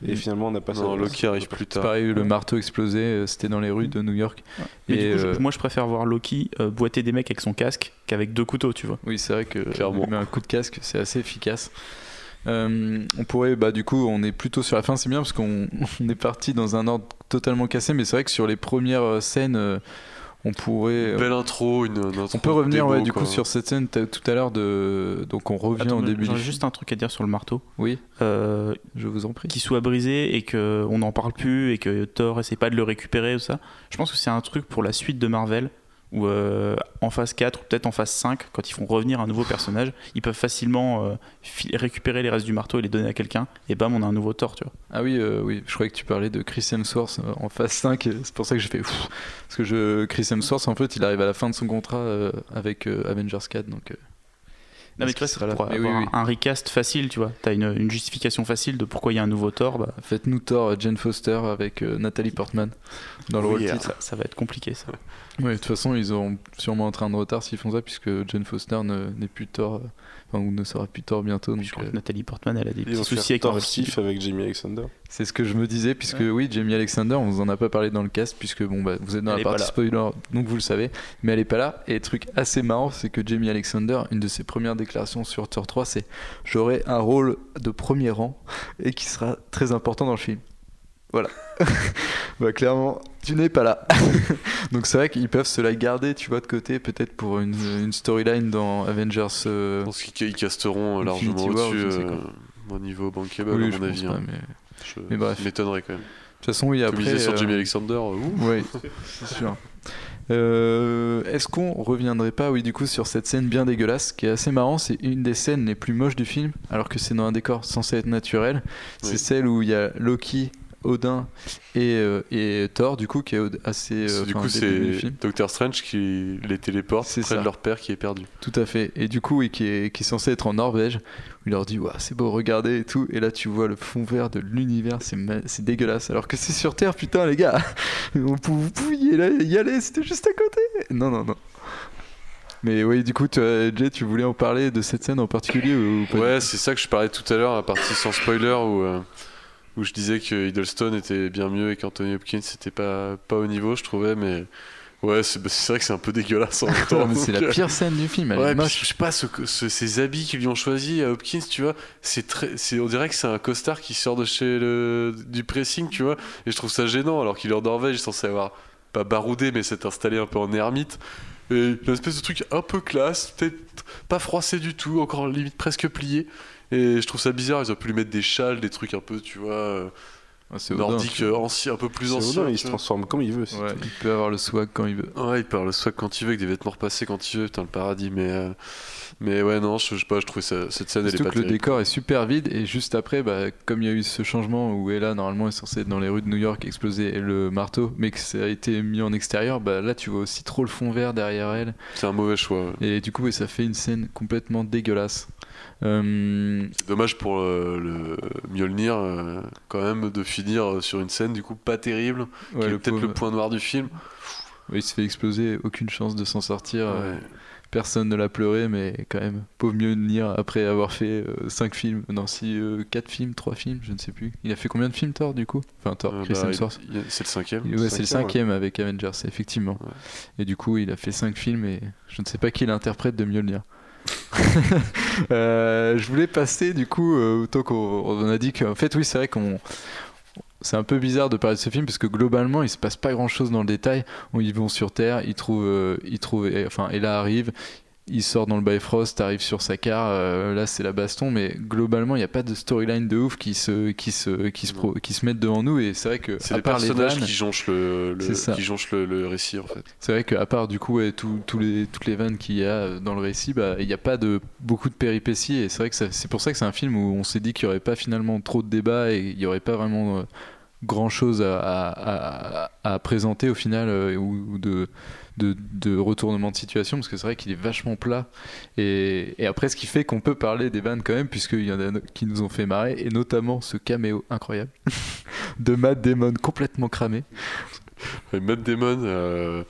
Et Mm. finalement, on n'a pas ça. Non, Loki arrive plus tard. pareil, le marteau explosé, euh, c'était dans les rues de New York. Mais Et, du coup, je- euh, moi je préfère voir Loki euh, boiter des mecs avec son casque qu'avec deux couteaux, tu vois. Oui, c'est vrai que Clairement. met un coup de casque, c'est assez efficace. Euh, on pourrait, bah du coup, on est plutôt sur la fin, c'est bien parce qu'on on est parti dans un ordre totalement cassé, mais c'est vrai que sur les premières euh, scènes, euh, on pourrait. Belle intro, une, une intro on peut revenir démo, ouais, du quoi. coup sur cette scène tout à l'heure de donc on revient Attends, au début J'ai juste un truc à dire sur le marteau. oui Euh, je vous en prie qu'il soit brisé et qu'on n'en parle plus et que Thor essaie pas de le récupérer ou ça. Je pense que c'est un truc pour la suite de Marvel où euh, en phase 4 ou peut-être en phase 5, quand ils font revenir un nouveau personnage, ils peuvent facilement euh, récupérer les restes du marteau et les donner à quelqu'un et bam, on a un nouveau Thor, tu vois. ah oui euh, oui je croyais que tu parlais de Chris Hemsworth en phase 5 et c'est pour ça que j'ai fait Pfff parce que je Chris Hemsworth en fait il arrive à la fin de son contrat avec Avengers 4 donc Non, mais tu vois, c'est pour Mais avoir oui, oui. un recast facile, tu vois. T'as une, une justification facile de pourquoi il y a un nouveau Thor, bah, faites-nous Thor Jane Foster avec Nathalie Portman dans le rôle Oui, titre ça, ça va être compliqué ça. Ouais, de toute façon, ils auront sûrement un train de retard s'ils font ça, puisque Jane Foster ne- n'est plus tort, euh, enfin, ou ne sera plus tort bientôt. Donc, Je crois euh, que Nathalie Portman, elle a des petits soucis avec avec Jamie Alexander. c'est ce que je me disais, puisque oui, Jamie Alexander, on vous en a pas parlé dans le cast, puisque bon, bah, vous êtes dans Elle la partie spoiler, donc vous le savez, mais elle est pas là. Et truc assez marrant, c'est que Jamie Alexander, une de ses premières déclarations sur Thor 3, c'est J'aurai un rôle de premier rang et qui sera très important dans le film. Voilà. bah, clairement, tu n'es pas là. donc c'est vrai qu'ils peuvent se la garder, tu vois, de côté, peut-être pour une, une storyline dans Avengers. euh, Je pense qu'ils ils casteront euh, largement au-dessus sais euh, au niveau bankable, oui, à mon avis. pas, hein. mais... Je mais bref. m'étonnerais quand même. De toute façon, oui, Comme après. disait sur euh, Jimmy Alexander. Oui, c'est sûr. Euh, Est-ce qu'on reviendrait pas, oui, du coup, sur cette scène bien dégueulasse, qui est assez marrant, c'est une des scènes les plus moches du film, alors que c'est dans un décor censé être naturel. C'est Oui. celle où il y a Loki, Odin et, euh, et Thor, du coup, qui est assez. euh, du coup, c'est. Doctor Strange qui les téléporte près ça. de leur père qui est perdu. Tout à fait. Et du coup, oui, qui est, qui est censé être en Norvège, où il leur dit, Ouah, c'est beau, regardez et tout. Et là, tu vois le fond vert de l'univers, c'est dégueulasse. Alors que c'est sur Terre, putain, les gars. On pou- Vous pouviez là- y aller, c'était juste à côté. Non, non, non. Mais oui, du coup, tu, euh, Jay, tu voulais en parler de cette scène en particulier ou ou pas Ouais, c'est ça que je parlais tout à l'heure, la partie sans spoiler, où, euh, où je disais que Hiddleston était bien mieux et qu'Anthony Hopkins c'était pas, pas au niveau, je trouvais, mais ouais, c'est bah, vrai que c'est un peu dégueulasse en même temps. C'est la euh, pire scène du film. Elle est Ouais, puis moche. je sais pas, ce, ce- ces habits qu'ils lui ont choisis à Hopkins, tu vois, c'est très, c'est, on dirait que c'est un costard qui sort de chez le, du pressing, tu vois, et je trouve ça gênant, alors qu'il est en Norvège, est censé avoir, pas baroudé, mais s'être installé un peu en ermite, et une espèce de truc un peu classe, peut-être pas froissé du tout, encore limite presque plié, et je trouve ça bizarre, ils auraient pu lui mettre des châles, des trucs un peu, tu vois, euh, Ah, Odin, vois. euh, anciens, un peu plus. Odin, il se transforme comme il veut. Ouais, il peut avoir le swag quand il veut. Ouais, il parle soit quand il veut, avec des vêtements repassés quand il veut, putain, le paradis. Mais, euh, mais ouais, non, je, je sais pas, je trouvais ça, cette scène, elle est Surtout pas que le décor est super vide et juste après, bah, comme il y a eu ce changement où Ella normalement est censée être dans les rues de New York exploser le marteau, mais que ça a été mis en extérieur, bah là tu vois aussi trop le fond vert derrière elle C'est un mauvais choix. ouais. et du coup ouais, ça fait une scène complètement dégueulasse. Euh, C'est dommage pour euh, le Mjolnir, euh, quand même, de finir sur une scène, du coup, pas terrible, ouais, qui est le peut-être le point noir du film. ouais, il se fait exploser, aucune chance de s'en sortir. euh. Personne ne l'a pleuré, mais quand même, pauvre Mjolnir après avoir fait 5 films, non si 4 films, 3 films, je ne sais plus. Il a fait combien de films Thor du coup? Enfin Thor, Euh, Chris bah, Hemsworth. il- c'est le cinquième. Ouais, c'est le Cinquième, avec Avengers, effectivement. Ouais. Et du coup, il a fait cinq films et je ne sais pas qui l'interprète de Mjolnir. Euh, je voulais passer du coup, euh, autant qu'on on a dit qu'en fait, oui, c'est vrai qu'on. C'est un peu bizarre de parler de ce film parce que globalement il se passe pas grand chose dans le détail. Ils vont sur Terre, ils trouvent, euh, ils trouvent, et- enfin, Ella arrive, il sort dans le Bifrost, arrive sur sa car, euh, là c'est la baston, mais globalement il n'y a pas de storyline de ouf qui se, qui se, qui se, pro- qui se mettent devant nous et c'est vrai que C'est les part les personnages vannes, qui jonchent le, qui jonchent le, le récit, en fait. c'est vrai qu'à part du coup ouais, tout- tous les, toutes les vannes qu'il y a dans le récit, bah, il n'y a pas de beaucoup de péripéties et c'est vrai que c'est pour ça que c'est un film où on s'est dit qu'il n'y aurait pas finalement trop de débats et il n'y aurait pas vraiment grand chose à, à- à- à présenter au final euh, ou, ou de, de, retournement de situation parce que c'est vrai qu'il est vachement plat. Et, après ce qui fait qu'on peut parler des vannes quand même puisqu'il y en a qui nous ont fait marrer et notamment ce caméo incroyable de Matt Damon complètement cramé. Matt Damon, euh,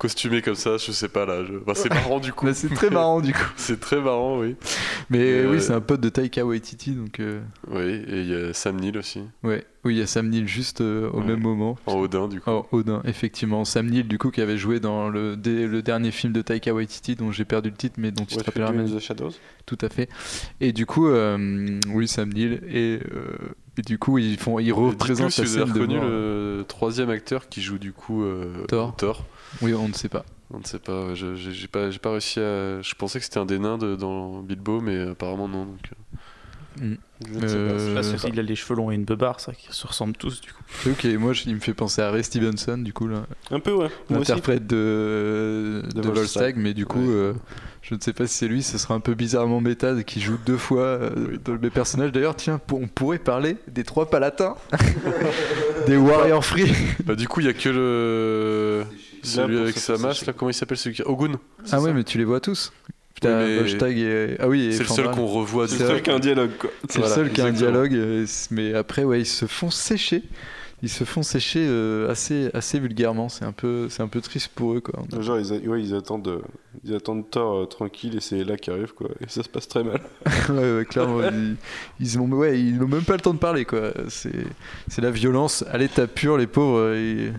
costumé comme ça, je sais pas là. je- enfin, c'est marrant du coup. Bah, c'est très marrant du coup C'est très marrant, oui. Mais oui, euh, c'est un pote de Taika Waititi, donc euh, Oui, et il y a Sam Neill aussi. ouais. Oui, il y a Sam Neill juste euh, au Ouais. même moment. En Odin, du coup. Oh, Odin, effectivement. Sam Neill, du coup, qui avait joué dans le, dé- le dernier film de Taika Waititi, dont j'ai perdu le titre, mais dont tu te What rappelleras We Do même. the Shadows Tout à fait. Et du coup, euh, oui, Sam Neill. Et, euh, et du coup, ils, font, ils représentent si la vous scène avez de reconnu mort. le troisième acteur qui joue du coup euh, Thor. Thor. Oui, on ne sait pas. On ne sait pas, ouais, je- j'ai pas, j'ai pas réussi à. Je pensais que c'était un des nains de- dans Bilbo, mais apparemment non. Donc, euh. Mm. Je ne sais pas, Euh, c'est pas sûr. Il a les cheveux longs et une beubare, ça, qui se ressemblent tous du coup. Ok, moi, je- il me fait penser à Ray Stevenson, du coup, là. Un peu, ouais. L'interprète de, De de Volstagg. Volstagg, mais du coup, Ouais. euh, je ne sais pas si c'est lui, ce sera un peu bizarrement méta qui joue deux fois euh, dans les personnages. D'ailleurs, tiens, on pourrait parler des trois palatins, des Warriors Free. Bah, du coup, il y a que le. Celui avec sa masse, là, comment il s'appelle celui qui. Ogun Ah ouais, ça mais tu les vois tous. Putain, mais- et. Ah oui, C'est le seul qu'on revoit C'est le seul qui a un dialogue, quoi. C'est Voilà, le seul qui a un dialogue, euh, mais après, ouais, ils se font sécher. Ils se font sécher euh, assez, assez vulgairement. C'est un peu, c'est un peu triste pour eux, quoi. Genre, ils, a- ouais, ils attendent, euh, ils attendent Thor euh, tranquille et c'est là qui arrive, quoi. Et ça se passe très mal. ouais, ouais, clairement, ils, ils ont, ouais, ils n'ont même pas le temps de parler, quoi. C'est, c'est la violence à l'état pur, les pauvres. euh, Et...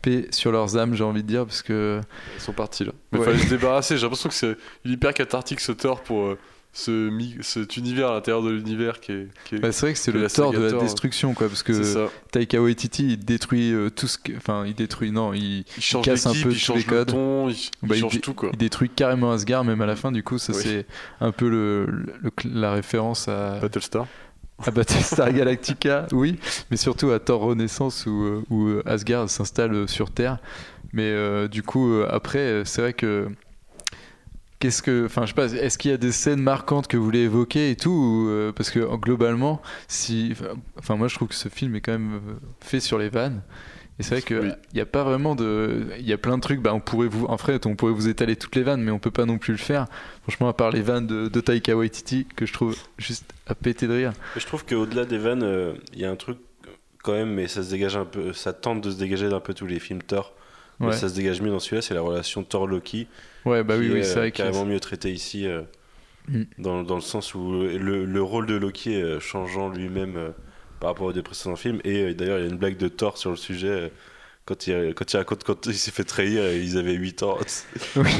Paix sur leurs âmes, j'ai envie de dire, parce que. Ils sont partis là. Mais Ouais. fallait se débarrasser. J'ai l'impression que c'est hyper cathartique ce Thor pour euh, ce cet univers à l'intérieur de l'univers qui est. qui est- bah, c'est vrai que c'est le tort de la destruction, quoi, parce que. Taika Waititi, il détruit euh, tout ce que. Enfin, il détruit, non, il, Il change casse un peu il tous les le codes. ton, il, Bah, il change tout quoi. il détruit carrément Asgard, même à la fin, du coup, ça Oui. c'est un peu le, le- la référence à, Battlestar. à Battlestar Galactica, oui, mais surtout à Thor Renaissance où, euh, où Asgard s'installe sur Terre. Mais euh, du coup, euh, après, c'est vrai que. Qu'est-ce que. Enfin, je sais pas, est-ce qu'il y a des scènes marquantes que vous voulez évoquer et tout ou, euh, Parce que globalement, si. Enfin, moi je trouve que ce film est quand même euh, fait sur les vannes. Et c'est vrai qu'il Oui. n'y a pas vraiment de. Il y a plein de trucs, bah, on pourrait vous. En fait, on pourrait vous étaler toutes les vannes, mais on peut pas non plus le faire. Franchement, à part les vannes de, de Taika Waititi, que je trouve juste à péter de rire. Je trouve qu'au-delà des vannes, euh, il y a un truc quand même, mais ça se dégage un peu, ça tente de se dégager d'un peu tous les films Thor. Mais ça se dégage mieux dans celui-là, c'est la relation Thor-Loki. ouais bah oui, qui oui, est, c'est euh, vrai carrément mieux traité ici, euh, Mm. dans, dans le sens où le, le rôle de Loki est euh, changeant lui-même euh, par rapport aux deux précédents films. Et euh, d'ailleurs, il y a une blague de Thor sur le sujet. euh, quand il, quand il raconte quand il s'est fait trahir, ils avaient 8 ans. Oui,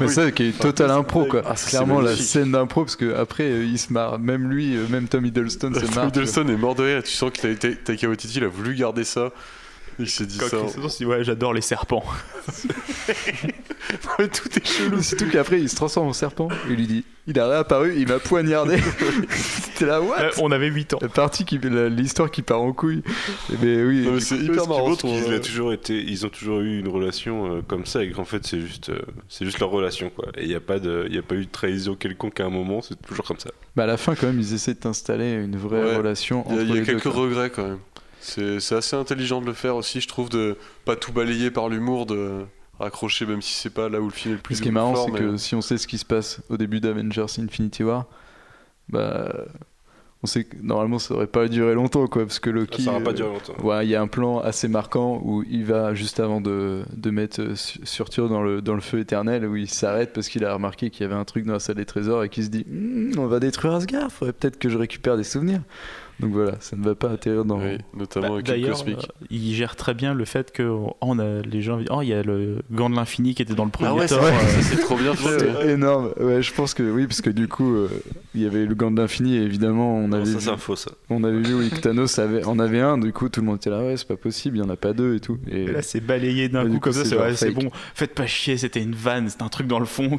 mais ça qui est total impro quoi. Ah, Clairement la scène d'impro parce que après euh, il se marre, même lui, euh, même Tom Hiddleston se Tom marre. Hiddleston est mort de rire. Tu sens que Ta- Ta- Taika Waititi il a voulu garder ça. Il s'est dit Quand ça. Hemsworth dit ouais, j'adore les serpents. Tout est chelou. Surtout qu'après il se transforme en serpent il lui dit il a réapparu, il m'a poignardé. C'était la what? Euh, on avait 8 ans. La partie qui l'histoire qui part en couille. Et mais oui. Non, mais du c'est hyper Ce qui marrant. ton- qu'ils a toujours été, ils ont toujours eu une relation euh, comme ça et qu'en fait c'est juste, euh, c'est juste leur relation quoi. Et il n'y a pas de, il y a pas eu de trahison quelconque à un moment, c'est toujours comme ça. bah, à la fin quand même ils essaient d'installer une vraie Ouais. relation Il y a, entre il y a quelques quoi. regrets quand même. C'est assez intelligent de le faire aussi, je trouve, de pas tout balayer par l'humour, de raccrocher, même si c'est pas là où le film est le plus Ce qui est marrant, c'est mais- que si on sait ce qui se passe au début d'Avengers Infinity War, bah, on sait que normalement ça aurait pas duré longtemps, quoi, parce que Loki. ça va pas euh, durer longtemps. Ouais, il y a un plan assez marquant où il va juste avant de, de mettre euh, Su- Surtur dans le, dans le feu éternel, où il s'arrête parce qu'il a remarqué qu'il y avait un truc dans la salle des trésors et qu'il se dit Hmm, on va détruire Asgard, faudrait peut-être que je récupère des souvenirs. Donc voilà, ça ne va pas atterrir dans. Oui, notamment Bah, avec cosmique. euh, il gère très bien le fait que oh, on a les gens oh il y a le gant de l'infini qui était dans le premier Ah ouais, c'est euh, trop bien fait. énorme, ouais, je pense que oui, parce que du coup, euh, il y avait le gant de l'infini et évidemment, on Non, avait, ça vu, c'est un faux ça. on avait vu oui, que Thanos avait, en avait un, du coup, tout le monde était là, ouais, c'est pas possible, il y en a pas deux et tout. Et, et là c'est balayé d'un coup coup, comme ça c'est bon faites pas chier c'était une vanne c'était un truc dans le fond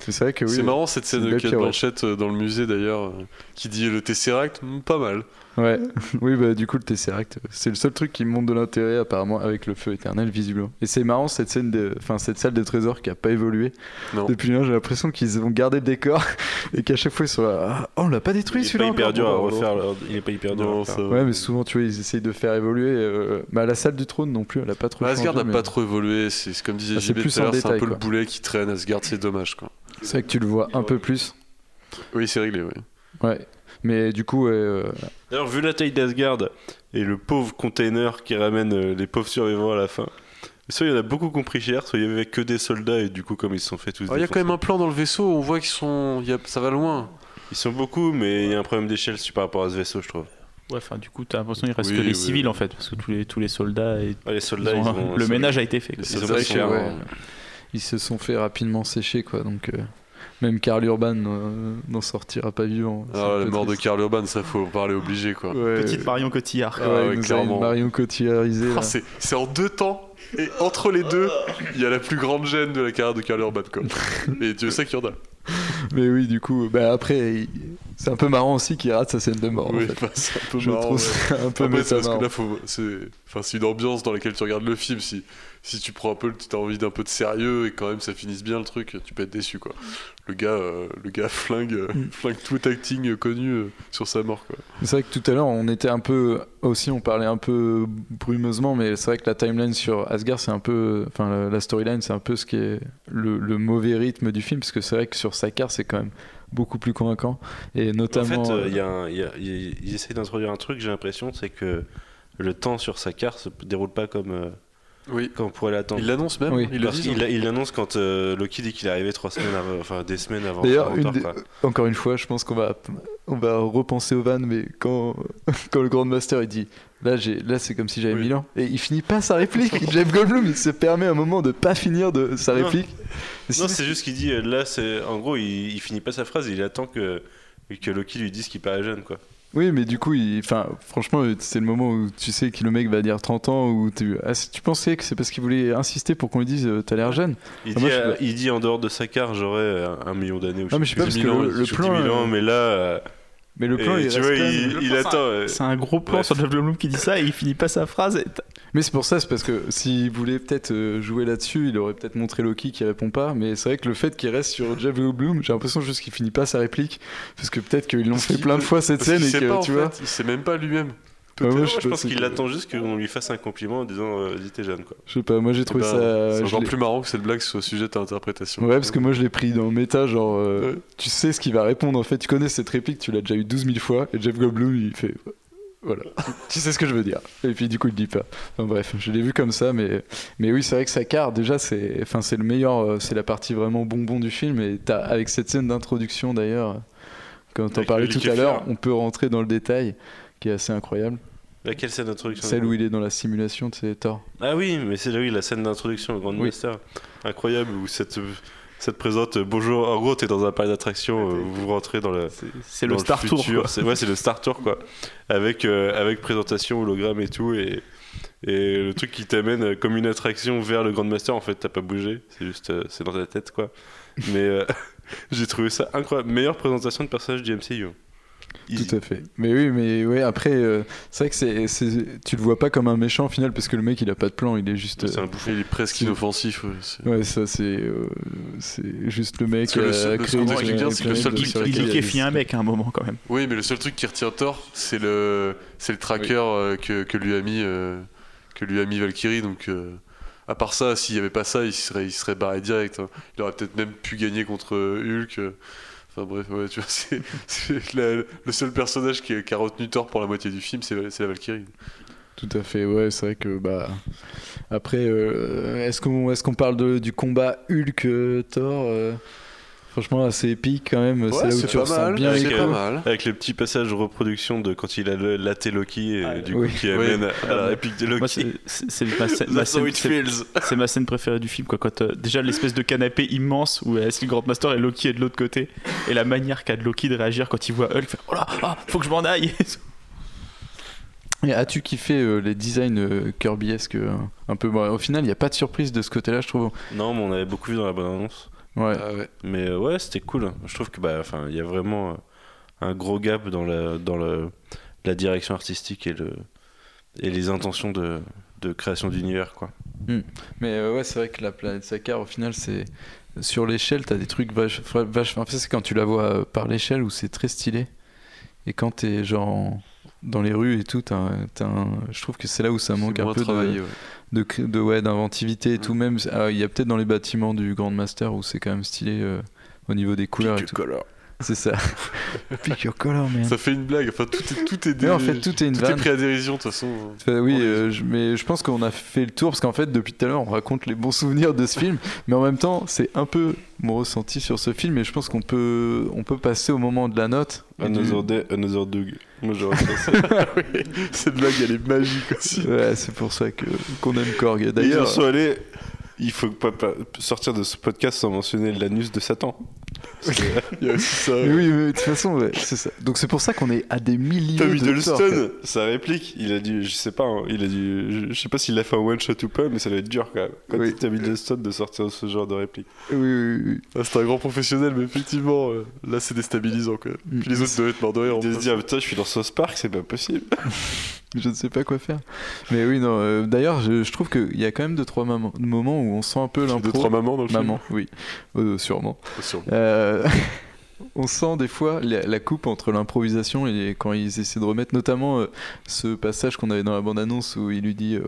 c'est vrai que oui. C'est marrant cette scène de Kate. Blanchett euh, dans le musée d'ailleurs, qui dit le Tesseract, hmm, pas mal. Ouais, oui, bah du coup, le Tesseract, c'est le seul truc qui me montre de l'intérêt apparemment avec le feu éternel, visiblement. Et c'est marrant cette scène, de, enfin cette salle des trésors qui a pas évolué. Non. Depuis là, j'ai l'impression qu'ils ont gardé le décor et qu'à chaque fois ils sont là, ah, oh, on l'a pas détruit Il est celui-là. pas hyper dur à refaire. leur- Il est pas hyper dur à refaire. Ouais, mais souvent, tu vois, ils essayent de faire évoluer. euh, bah, la salle du trône non plus, elle a pas trop. Bah, Asgard changé, n'a mais pas trop évolué, c'est comme disait Ah, c'est JB plus tout à c'est un peu quoi. le boulet qui traîne Asgard, c'est dommage quoi. C'est vrai que tu le vois un peu plus. Oui, c'est réglé, oui. Ouais. Mais du coup, euh, D'ailleurs, vu la taille d'Asgard et le pauvre container qui ramène euh, les pauvres survivants à la fin, soit il y en a beaucoup compris cher, soit il y avait que des soldats et du coup, comme ils se sont fait tous. Il y a quand même un plan dans le vaisseau, on voit qu'ils sont. il y a- Ça va loin. Ils sont beaucoup, mais il y a un problème d'échelle par rapport à ce vaisseau, je trouve. Ouais, enfin, du coup, t'as l'impression qu'il reste Oui, que les oui, civils oui. en fait, parce que tous les, tous les soldats. Et, Ouais, les soldats, ils ils ont- ont- le ils ménage a été fait. Ils ont C'est vrai passé que, un- ouais, ils se sont fait rapidement sécher, quoi. Donc, euh, même Karl Urban euh, n'en sortira pas vivant. Ah, la mort de. Karl Urban, ça faut en parler obligé quoi. Ouais, Petite. Marion Cotillard. Ouais, Ah ouais, clairement. Marion Cotillardisée. Ah, c'est en deux temps. Et entre les deux, il y a la plus grande gêne de la carrière de Karl Urban quoi. Et Dieu sait qu'il y en a. Mais oui, du coup, bah après, c'est un peu marrant aussi qu'il rate sa scène de mort. en Oui, fait. bah, c'est un peu Je marrant, trouve ouais. ça un peu Après, c'est parce que là, faut, c'est, enfin, c'est une ambiance dans laquelle tu regardes le film. Si, si tu prends un peu, tu as envie d'un peu de sérieux et quand même ça finisse bien le truc, tu peux être déçu quoi. Le gars, euh, le gars flingue, euh, Mm. flingue tout acting connu euh, sur sa mort quoi. C'est vrai que tout à l'heure, on était un peu. Aussi, on parlait un peu brumeusement, mais c'est vrai que la timeline sur Asgard, c'est un peu. Enfin, la, la storyline, c'est un peu ce qui est le, le mauvais rythme du film, parce que c'est vrai que sur Sakar, c'est quand même beaucoup plus convaincant. Et En notamment. fait, euh, il y a un- il y a- il- ils essayent d'introduire un truc, j'ai l'impression, c'est que le temps sur sa carte se déroule pas comme, euh, Oui. comme on pourrait l'attendre. Il l'annonce même. Oui. Il le Parce dit. qu'il il l'annonce quand euh, Loki dit qu'il est arrivé trois semaines avant, enfin des semaines avant. D'ailleurs, une des- encore une fois, je pense qu'on va, on va repenser au van, mais quand, quand le Grand Master il dit là, là c'est comme si j'avais Oui. 1000 ans, et il finit pas sa réplique. Jeff Goldblum, il se permet un moment de pas finir de sa réplique. Non, c'est juste qu'il dit euh, là, c'est en gros, il, il finit pas sa phrase, il attend que que Loki lui dise qu'il paraît jeune, quoi. Oui, mais du coup, il... enfin, franchement, c'est le moment où tu sais que le mec va dire 30 ans, où tu, ah, tu pensais que c'est parce qu'il voulait insister pour qu'on lui dise euh, t'as l'air jeune. Il, Ah, dit, moi, je- il dit en dehors de sa carte, j'aurais euh, un million d'années. ou Non, mais je sais pas, parce 10 que 000 le- plan, 1000 ans, euh, mais là, Mais le plan, et il tu vois, il, il attend. C'est un gros plan Bref. sur Jeff Goldblum qui dit ça et il finit pas sa phrase. Mais c'est pour ça, c'est parce que s'il voulait peut-être euh, jouer là-dessus, il aurait peut-être montré Loki qui répond pas. Mais c'est vrai que le fait qu'il reste sur Jeff Goldblum, j'ai l'impression juste qu'il finit pas sa réplique. Parce que peut-être qu'ils l'ont fait plein de fois cette Parce scène et sait que pas, en tu fait, vois. Il sait même pas lui-même. Ah, moi, moi, je pense qu'il attend juste qu'on lui fasse un compliment en disant euh, dis t'es jeune, quoi. Je sais pas, moi j'ai trouvé ça. C'est encore plus marrant que cette blague soit sujette à interprétation. Ouais, parce que moi je l'ai pris dans le méta, genre, euh, Ouais. tu sais ce qu'il va répondre en fait, tu connais cette réplique, tu l'as déjà eu 12 000 fois, et Jeff Goldblum il fait. Voilà, tu sais ce que je veux dire. Et puis du coup il dit pas. Enfin bref, je l'ai vu comme ça, mais, mais oui, c'est vrai que sa carte, déjà, c'est enfin, c'est le meilleur, euh, c'est la partie vraiment bonbon du film, et t'as- avec cette scène d'introduction d'ailleurs, quand on parlait tout à l'heure, on peut rentrer dans le détail, qui est assez incroyable. Laquelle scène d'introduction Celle où il est dans la simulation de ses Thor. Ah oui, mais c'est là oui, la scène d'introduction au Grand Oui. Master. Incroyable, où ça te, ça te présente euh, bonjour. En gros, t'es dans un parc d'attractions, euh, vous rentrez dans le. C'est le Star Tour. C'est ouais, c'est le Star Tour quoi. Avec euh, avec présentation, hologramme et tout et et le truc qui t'amène comme une attraction vers le Grand Master en fait, t'as pas bougé, c'est juste c'est dans ta tête quoi. Mais j'ai trouvé ça incroyable, meilleure présentation de personnage du MCU. Easy. Tout à fait. Mais oui, mais ouais, après, euh, c'est vrai que c'est, c'est- tu le vois pas comme un méchant au final parce que le mec il a pas de plan, il est juste. C'est euh, un bouffon. Il est presque inoffensif. ouais, c'est- Ouais, ça c'est, euh, c'est juste le mec. Que le seul- a le seul truc planète bien, c'est que le seul truc a liquéfie un mec à un moment quand même. Oui, mais le seul truc qui retient Thor, c'est le, c'est le tracker euh, que, que lui a mis, euh, que lui a mis Valkyrie. Donc, euh, à part ça, s'il y avait pas ça, il serait, il serait barré direct. hein. Il aurait peut-être même pu gagner contre euh, Hulk. Euh. Enfin bref, ouais, tu vois, c'est, le seul personnage qui, a- retenu Thor pour la moitié du film, c'est, c'est la Valkyrie. Tout à fait, ouais, c'est vrai que bah. Après, euh, est-ce qu'on, est-ce qu'on parle de- du combat Hulk-Thor euh, Franchement, assez épique quand même. c'est là où tu pas ressens mal, bien Avec, pas coups. mal. Avec le petit passage de reproduction de quand il a le, laté Loki et Ah, du oui. coup qui Oui. amène à la réplique de Loki. c'est- ma, scène- ma ma préférée du film. Quoi, quand euh, déjà l'espèce de canapé immense où est le Grand Master et Loki est de l'autre côté, et la manière qu'a de Loki de réagir quand il voit Hulk, fait, oh là, ah, faut que je m'en aille. Et as-tu kiffé euh, les designs euh, Kirbyesque euh, un peu? Bon, Au final, il n'y a pas de surprise de ce côté-là, je trouve. Non, mais on avait beaucoup vu dans la bonne annonce. Ouais. Ah ouais. Mais euh, ouais, c'était cool. Je trouve que bah, enfin, il y a vraiment euh, un gros gap dans la dans le, la direction artistique et le et les intentions de, de création d'univers quoi. Mais euh, ouais, c'est vrai que la planète Sakar, au final, c'est sur l'échelle, t'as des trucs vache, vache. En fait, c'est quand tu la vois par l'échelle où c'est très stylé. Et quand t'es genre en- dans les rues et tout, t'as un- je trouve que c'est là où ça manque un peu de, ouais. de, de ouais, d'inventivité et tout. Mm. Même, ah, il y a peut-être dans les bâtiments du Grand Master où c'est quand même stylé euh, au niveau des couleurs et tout. C'est ça. Pick your color, man. Ça fait une blague. Enfin, tout est, tout est, Mais en fait, tout est une tout est pris à dérision de toute façon. Euh, oui, euh, je- mais je pense qu'on a fait le tour parce qu'en fait, depuis tout à l'heure, on raconte les bons souvenirs de ce film, mais en même temps, c'est un peu mon ressenti sur ce film et je pense qu'on peut, on peut passer au moment de la note. et du- Another Day, Another Dog. Moi, j'aurais fait ça. Cette blague, elle est magique aussi. Ouais, c'est pour ça que qu'on aime Korg. D'ailleurs, D'ailleurs, ils sont allés. Il faut pas, pas sortir de ce podcast sans mentionner l'anus de Satan. Il y a aussi ça. mais oui, mais de toute façon, ouais, c'est ça. Donc c'est pour ça qu'on est à des milliers Tom de torts, Hiddleston, sa réplique, il a dû, je sais pas, hein, il a dû, je, sais pas s'il a fait un one shot ou pas, mais ça doit être dur quand même. Quand Oui. c'est Tom Hiddleston de sortir ce genre de réplique. Oui, oui, oui. Ah, c'est un grand professionnel, mais effectivement, euh, là, c'est déstabilisant quand même. Puis les autres doivent être morts de rire. en De se dire, putain, je suis dans South Park, c'est pas possible. Je ne sais pas quoi faire. Mais oui, non. euh, D'ailleurs, je, je trouve qu'il y a quand même deux trois moments, moments où on sent un peu Deux, l'impro. trois mamans dans le Maman, oui, Euh, sûrement. film. Sûrement. Euh, on sent des fois la, la coupe entre l'improvisation et quand ils essaient de remettre, notamment euh, ce passage qu'on avait dans la bande-annonce où il lui dit euh,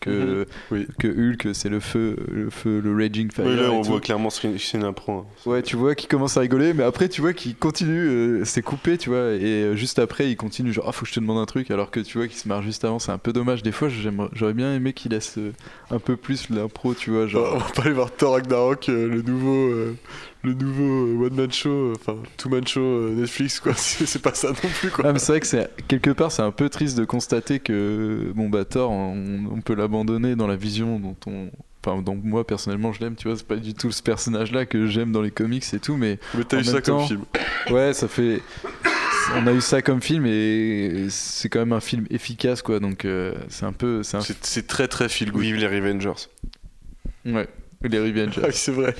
que, Mhm. Oui. que Hulk c'est le feu, le feu, le raging fire. Oui, là, on tout. voit clairement que c'est c'est une impro. hein. Ouais, tu vois qu'il commence à rigoler, mais après tu vois qu'il continue, euh, c'est coupé, tu vois, et juste après il continue genre ah faut que je te demande un truc, alors que tu vois qu'il se marre juste avant, c'est un peu dommage. Des fois j'aurais bien aimé qu'il laisse un peu plus l'impro, tu vois, on genre. va pas aller voir Thor Ragnarok, le nouveau, le nouveau one man show, euh, enfin two man show euh, Netflix quoi. C'est pas ça non plus quoi. Ah, mais c'est vrai que c'est quelque part c'est un peu triste de constater que bon bah Thor on, on peut l'abandonner dans la vision dont on enfin donc moi personnellement je l'aime tu vois c'est pas du tout ce personnage là que j'aime dans les comics et tout mais Mais t'as eu ça comme film. ouais ça fait on a eu ça comme film et c'est quand même un film efficace quoi donc euh, c'est un peu c'est un C'est c'est très très feel good. Vive les Revengers. ouais les Revengers Ah oui, c'est vrai.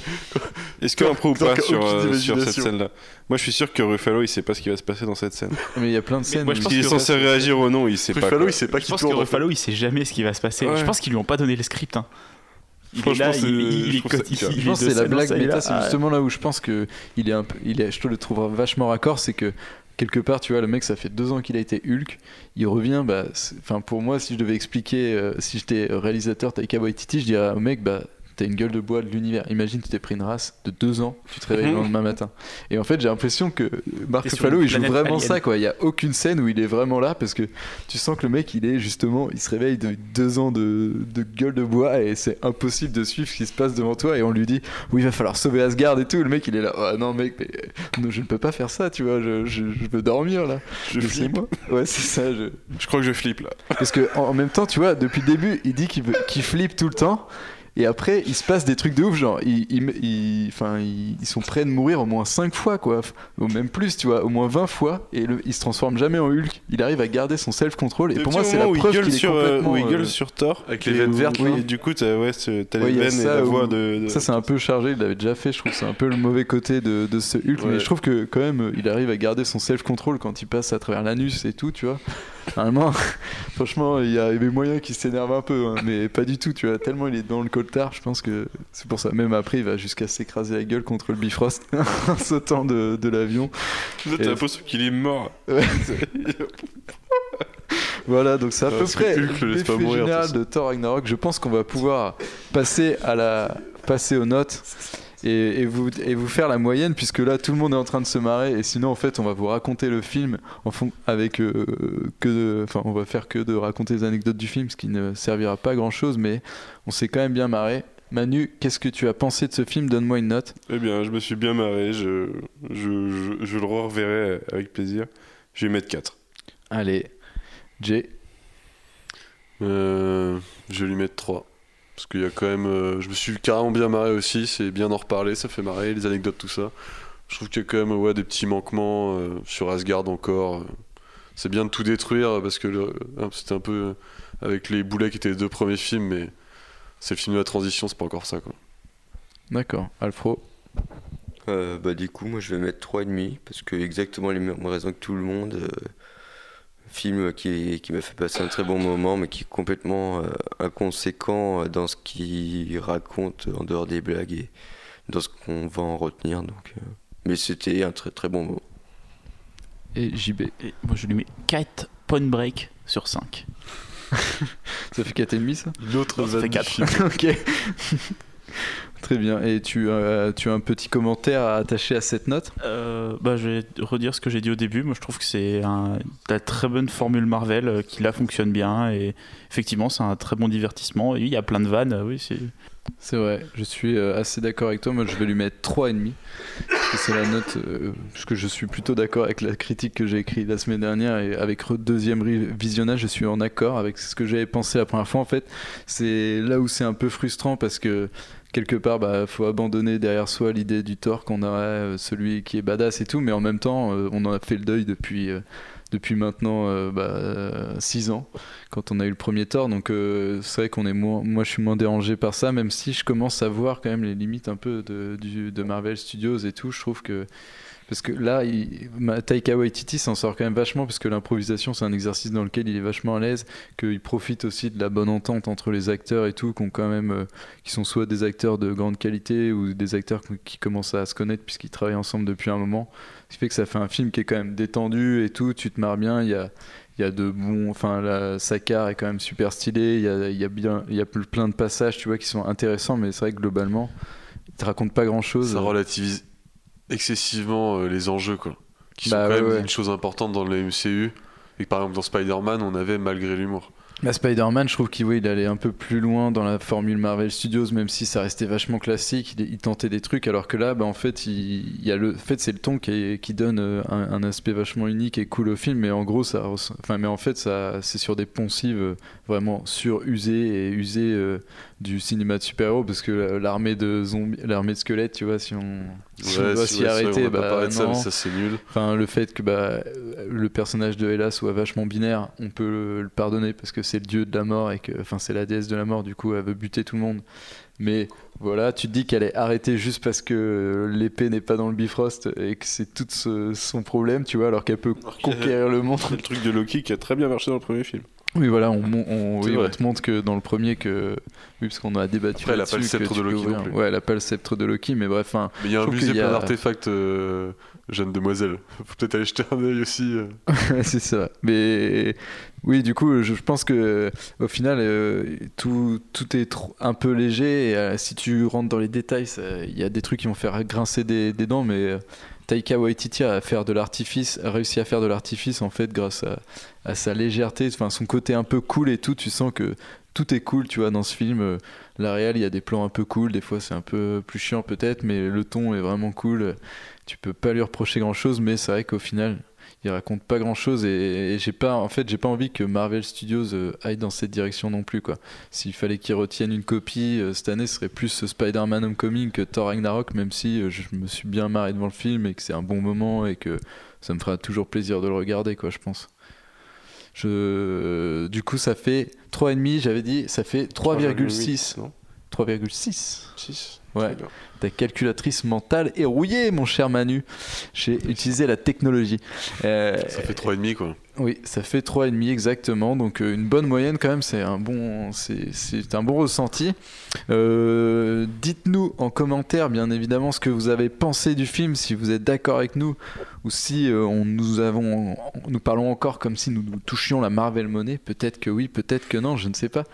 Est-ce que impro ou pas sur, euh, sur cette scène-là Moi, je suis sûr que Ruffalo, il sait pas ce qui va se passer dans cette scène. mais il y a plein de scènes moi, je où- pense Il est censé Ruffalo- réagir ou non, il sait pas. Ruffalo, il sait pas Je qui pense que tourne. Ruffalo, il sait jamais ce qui va se passer. Ouais. Je pense qu'ils lui ont pas donné le script. hein. Il est là, il, je Je pense que c'est la blague méta, c'est ah, justement là où je pense que il est un peu, il est, je te le trouve vachement raccord, c'est que quelque part, tu vois, le mec, ça fait deux ans qu'il a été Hulk, il revient, bah, enfin pour moi, si je devais expliquer, euh, si j'étais réalisateur Taika Waititi, je dirais au mec, bah T'as une gueule de bois de l'univers. Imagine, tu t'es pris une race de deux ans, tu te réveilles le lendemain matin. Et en fait, j'ai l'impression que Marc Ruffalo, il joue vraiment alien. ça, quoi. Il y a aucune scène où il est vraiment là parce que tu sens que le mec, il est justement, il se réveille de deux ans de, de gueule de bois et c'est impossible de suivre ce qui se passe devant toi. Et on lui dit, oui, il va falloir sauver Asgard et tout. Le mec, il est là, oh, non, mec, mais, non, je ne peux pas faire ça, tu vois. Je, je, je veux dormir là. Je flippe. Laissez-moi. Ouais, c'est ça. Je... Je crois que je flippe là. Parce que en, en même temps, tu vois, depuis le début, il dit qu'il qu'il flippe tout le temps. Et après, il se passe des trucs de ouf, genre, ils, ils, ils- enfin, ils, ils sont prêts de mourir au moins 5 fois, quoi. Ou même plus, tu vois, au moins 20 fois. Et le, il se transforme jamais en Hulk. Il arrive à garder son self-control. Et Le pour moi, c'est la moment où il preuve gueule qu'il est sur, euh, complètement. où il gueule euh, sur Thor. Avec les veines vertes, Oui, et du coup, t'as ouais, les veines et la où- voix de. de- Ça, c'est un peu chargé, il l'avait déjà fait. Je trouve que c'est un peu le mauvais côté de, de ce Hulk. Ouais. Mais je trouve que, quand même, il arrive à garder son self-control quand il passe à travers l'anus et tout, tu vois. Normalement, franchement, il y a des moyens qui s'énervent un peu, hein, mais pas du tout, tu vois. Tellement il est dans le coltard, je pense que c'est pour ça. Même après, il va jusqu'à s'écraser la gueule contre le Bifrost en sautant de, de l'avion. Là, t'as l'impression qu'il est mort. Voilà, donc c'est à peu près le mourir, de général de Thor Ragnarok. Je pense qu'on va pouvoir passer à la passer aux notes et, et vous et vous faire la moyenne puisque là tout le monde est en train de se marrer et sinon en fait on va vous raconter le film en fond avec euh, que de- enfin on va faire que de raconter les anecdotes du film ce qui ne servira pas à grand chose mais on s'est quand même bien marré. Manu, qu'est-ce que tu as pensé de ce film? Donne-moi une note. Eh bien, je me suis bien marré. Je, je, je, je le reverrai avec plaisir. Je vais mettre 4. Allez, Jay. Euh, je vais lui mettre 3. Parce qu'il y a quand même. euh, je me suis carrément bien marré aussi, c'est bien d'en reparler, ça fait marrer, les anecdotes, tout ça. Je trouve qu'il y a quand même ouais, des petits manquements euh, sur Asgard encore. euh. C'est bien de tout détruire parce que le- hein, c'était un peu avec les boulets qui étaient les deux premiers films, mais c'est le film de la transition, c'est pas encore ça quoi. D'accord, Alfro. Euh, bah, du coup, moi je vais mettre 3,5 parce que exactement les mêmes raisons que tout le monde. Film qui, qui m'a fait passer un très bon moment, mais qui est complètement euh, inconséquent dans ce qu'il raconte en dehors des blagues et dans ce qu'on va en retenir. Donc, euh, mais c'était un très très bon moment. Et JB. Et moi, je lui mets 4 point break sur 5. Ça fait 4,5 ça Une autre Non, ça fait vanne du quatre. film. ok. Très bien. Et tu, euh, tu as un petit commentaire à attacher à cette note? Euh, bah, je vais redire ce que j'ai dit au début. Moi, je trouve que c'est un, la très bonne formule Marvel euh, qui là fonctionne bien. Et effectivement, c'est un très bon divertissement. Et il y a plein de vannes. Oui, c'est C'est vrai, je suis assez d'accord avec toi. Moi, je vais lui mettre 3,5. Parce que c'est la note. parce que je suis plutôt d'accord avec la critique que j'ai écrite la semaine dernière. Et avec le deuxième visionnage, je suis en accord avec ce que j'avais pensé la première fois. En fait, c'est là où c'est un peu frustrant parce que. Quelque part, bah, faut abandonner derrière soi l'idée du Thor qu'on aurait, euh, celui qui est badass et tout, mais en même temps, euh, on en a fait le deuil depuis, euh, depuis maintenant 6 ans quand on a eu le premier Thor. Donc c'est vrai qu'on est moins, moi je suis moins dérangé par ça, même si je commence à voir quand même les limites un peu de, de Marvel Studios et tout. Je trouve que parce que là, il, Taika Waititi s'en sort quand même vachement parce que l'improvisation c'est un exercice dans lequel il est vachement à l'aise, qu'il profite aussi de la bonne entente entre les acteurs et tout, qu'on quand même, euh, qui sont soit des acteurs de grande qualité ou des acteurs qui- qui commencent à se connaître puisqu'ils travaillent ensemble depuis un moment. Ce qui fait que ça fait un film qui est quand même détendu et tout, tu te marres bien, il y a, il y a de bons. Enfin, la Sakar est quand même super stylé, il y a, il y a bien, il y a plein de passages, tu vois, qui sont intéressants, mais c'est vrai que globalement, il te raconte pas grand chose. Ça relativise excessivement euh, les enjeux, quoi. Qui Bah sont quand ouais, même ouais. une chose importante dans le MCU. Et que par exemple dans Spider-Man, on avait malgré l'humour. Bah, Spider-Man, je trouve qu'il ouais, il allait un peu plus loin dans la formule Marvel Studios, même si ça restait vachement classique. Il, il tentait des trucs, alors que là, bah, en fait, il, il y a le, en fait, c'est le ton qui, donne euh, un, un aspect vachement unique et cool au film. Mais en gros, ça, enfin, mais en fait, ça, c'est sur des poncives euh, vraiment surusées et usées euh, du cinéma de super-héros, parce que la- l'armée de zombies, l'armée de squelettes, tu vois, si on, si on doit si- s'y ouais, vrai, arrêter, bah, ça, non. mais ça c'est nul. Enfin, le fait que bah, le personnage de Hela soit vachement binaire, on peut le, le pardonner parce que c'est le dieu de la mort et que, enfin, c'est la déesse de la mort. Du coup, elle veut buter tout le monde. Mais voilà, tu te dis qu'elle est arrêtée juste parce que l'épée n'est pas dans le Bifrost et que c'est tout ce- son problème, tu vois, alors qu'elle peut Alors conquérir le monde. C'est le truc de Loki qui a très bien marché dans le premier film. Oui, voilà, on, on, oui, te montre que dans le premier que, oui, parce qu'on a débattu. Après, elle a pas le sceptre de Loki non plus. Ouais, elle a pas le sceptre de Loki, mais bref, enfin, Mais il y a un musée a- plein d'artefacts, euh, jeune demoiselle. Faut peut-être aller jeter un œil aussi. euh. C'est ça. Mais oui, du coup, je, pense que au final, euh, tout, tout est trop- un peu léger. Et euh, si tu rentres dans les détails, il y a des trucs qui vont faire grincer des, des dents. Mais Taika Waititi a, faire de l'artifice, a réussi à faire de l'artifice en fait grâce à, à sa légèreté, enfin son côté un peu cool et tout. Tu sens que tout est cool, tu vois, dans ce film. Euh, La réal, il y a des plans un peu cool. Des fois, c'est un peu plus chiant peut-être, mais le ton est vraiment cool. Tu peux pas lui reprocher grand chose, mais c'est vrai qu'au final, il raconte pas grand chose et, j'ai pas en fait j'ai pas envie que Marvel Studios euh, aille dans cette direction non plus quoi s'il fallait qu'ils retiennent une copie euh, cette année ce serait plus Spider-Man Homecoming que Thor Ragnarok même si je me suis bien marré devant le film et que c'est un bon moment et que ça me fera toujours plaisir de le regarder quoi je pense je du coup ça fait 3,5 j'avais dit ça fait 3,6 Non 3,6 6 Ouais. ta calculatrice mentale est rouillée, mon cher Manu. J'ai utilisé la technologie. Euh, Ça fait 3,5 quoi. oui, ça fait 3,5 exactement. Donc euh, une bonne moyenne quand même, c'est un bon, c'est, c'est un bon ressenti. Euh, dites-nous en commentaire, bien évidemment, ce que vous avez pensé du film, si vous êtes d'accord avec nous, ou si euh, on, nous avons, nous parlons encore comme si nous, nous touchions la Marvel Money. Peut-être que oui, peut-être que non, je ne sais pas.